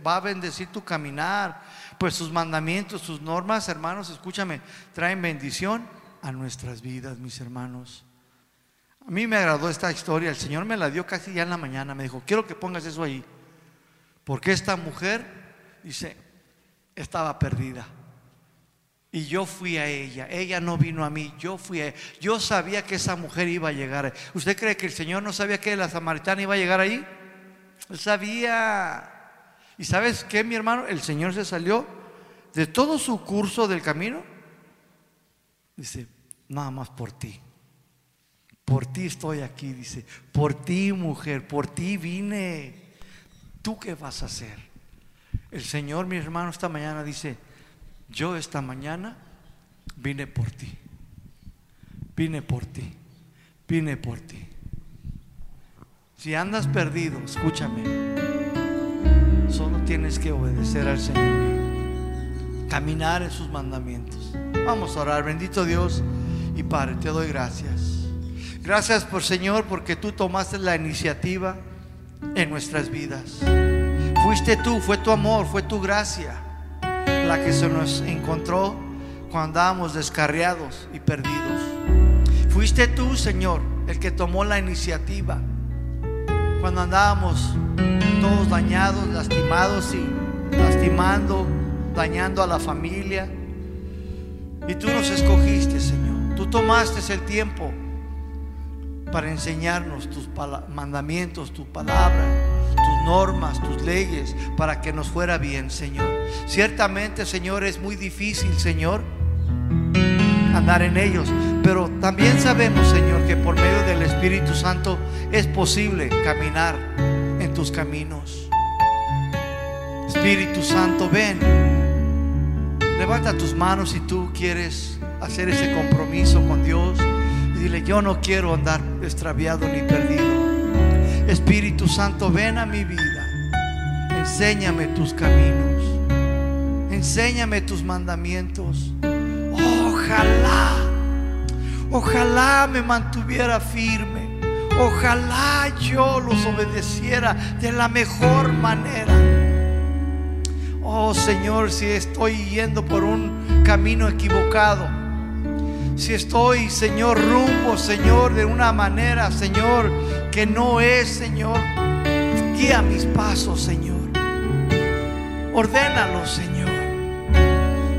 va a bendecir tu caminar. Pues sus mandamientos, sus normas, hermanos, escúchame, traen bendición a nuestras vidas, mis hermanos. A mí me agradó esta historia. El Señor me la dio casi ya en la mañana. Me dijo, quiero que pongas eso ahí. Porque esta mujer, dice, estaba perdida. Y yo fui a ella. Ella no vino a mí. Yo fui a ella. Yo sabía que esa mujer iba a llegar. ¿Usted cree que el Señor no sabía que la samaritana iba a llegar ahí? Él sabía. ¿Y sabes qué, mi hermano? El Señor se salió de todo su curso del camino. Dice, nada más por ti. Por ti estoy aquí, dice. Por ti, mujer, por ti vine. ¿Tú qué vas a hacer? El Señor, mi hermano, esta mañana dice, yo esta mañana vine por ti. Vine por ti. Vine por ti. Si andas perdido, escúchame. Solo tienes que obedecer al Señor. Caminar en sus mandamientos. Vamos a orar. Bendito Dios y Padre, te doy gracias. Gracias por Señor porque tú tomaste la iniciativa en nuestras vidas. Fuiste tú, fue tu amor, fue tu gracia la que se nos encontró cuando andábamos descarriados y perdidos. Fuiste tú, Señor, el que tomó la iniciativa cuando andábamos todos dañados, lastimados y lastimando, dañando a la familia. Y tú nos escogiste, Señor. Tú tomaste el tiempo para enseñarnos tus mandamientos, tu palabra normas, tus leyes, para que nos fuera bien, Señor. Ciertamente, Señor, es muy difícil, Señor, andar en ellos, pero también sabemos, Señor, que por medio del Espíritu Santo es posible caminar en tus caminos. Espíritu Santo, ven. Levanta tus manos si tú quieres hacer ese compromiso con Dios y dile, yo no quiero andar extraviado ni perdido. Espíritu Santo, ven a mi vida. Enséñame tus caminos. Enséñame tus mandamientos. Ojalá, ojalá me mantuviera firme. Ojalá yo los obedeciera de la mejor manera. Oh Señor, si estoy yendo por un camino equivocado, si estoy, Señor, rumbo, Señor, de una manera, Señor, que no es, Señor, guía mis pasos, Señor. Ordénalo, Señor,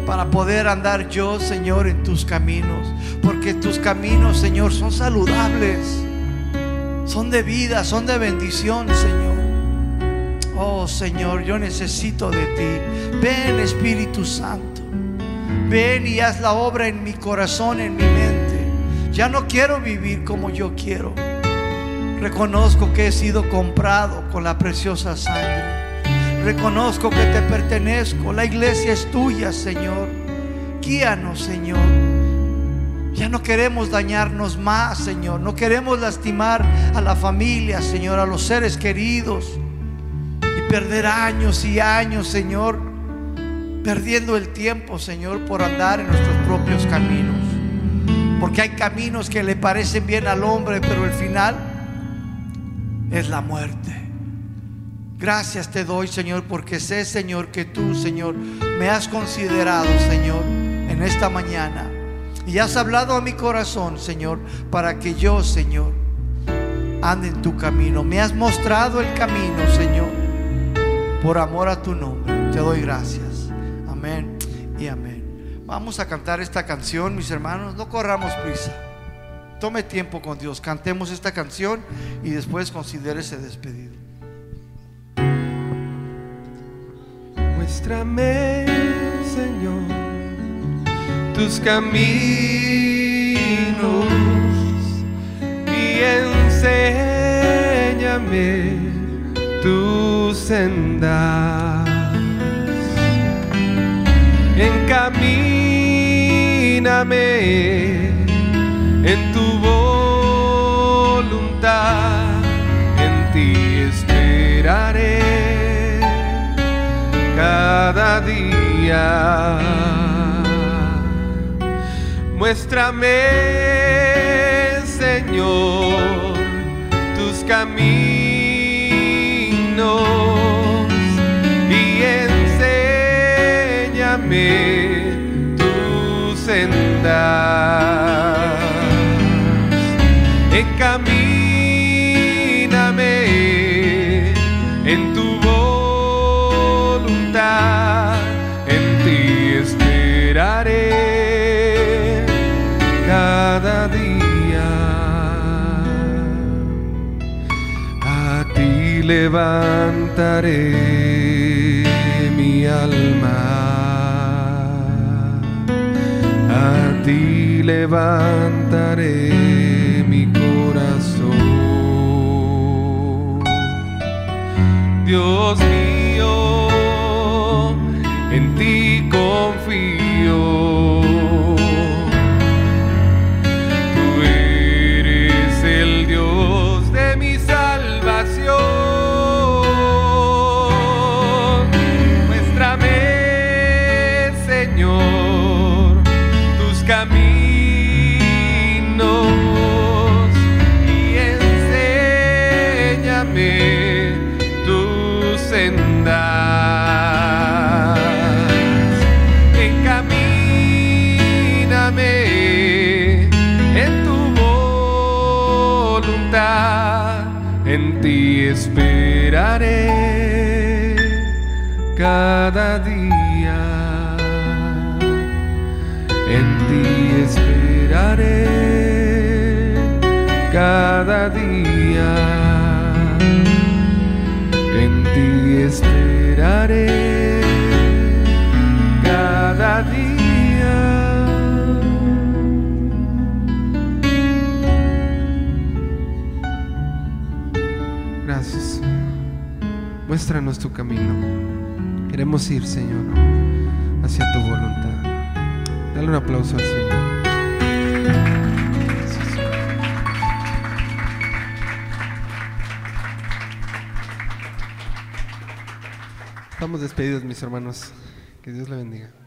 para poder andar yo, Señor, en tus caminos, porque tus caminos, Señor, son saludables, son de vida, son de bendición, Señor. Oh Señor, yo necesito de ti. Ven Espíritu Santo. Ven y haz la obra en mi corazón, en mi mente. Ya no quiero vivir como yo quiero. Reconozco que he sido comprado con la preciosa sangre. Reconozco que te pertenezco. La iglesia es tuya, Señor. Guíanos, Señor. Ya no queremos dañarnos más, Señor. No queremos lastimar a la familia, Señor, a los seres queridos perder años y años, Señor, perdiendo el tiempo, Señor, por andar en nuestros propios caminos. Porque hay caminos que le parecen bien al hombre, pero el final es la muerte. Gracias te doy, Señor, porque sé, Señor, que tú, Señor, me has considerado, Señor, en esta mañana. Y has hablado a mi corazón, Señor, para que yo, Señor, ande en tu camino. Me has mostrado el camino, Señor por amor a tu nombre. Te doy gracias. Amén y amén. Vamos a cantar esta canción, mis hermanos. No corramos prisa. Tome tiempo con Dios. Cantemos esta canción y después considérese despedido. Muéstrame, Señor, tus caminos y enséñame tu sendas. Encamíname en tu voluntad, en ti esperaré cada día. Muéstrame, Señor, tus caminos enséñame tu senda. Encamíname en tu voluntad, en ti esperaré cada día. A ti levantaré mi alma. Levantaré mi corazón. Dios mío, cada día. En ti esperaré cada día. En ti esperaré cada día. Gracias. Muéstranos tu camino. Queremos ir, Señor. hacia tu voluntad. Dale un aplauso al Señor. Estamos despedidos, mis hermanos. Que Dios le bendiga.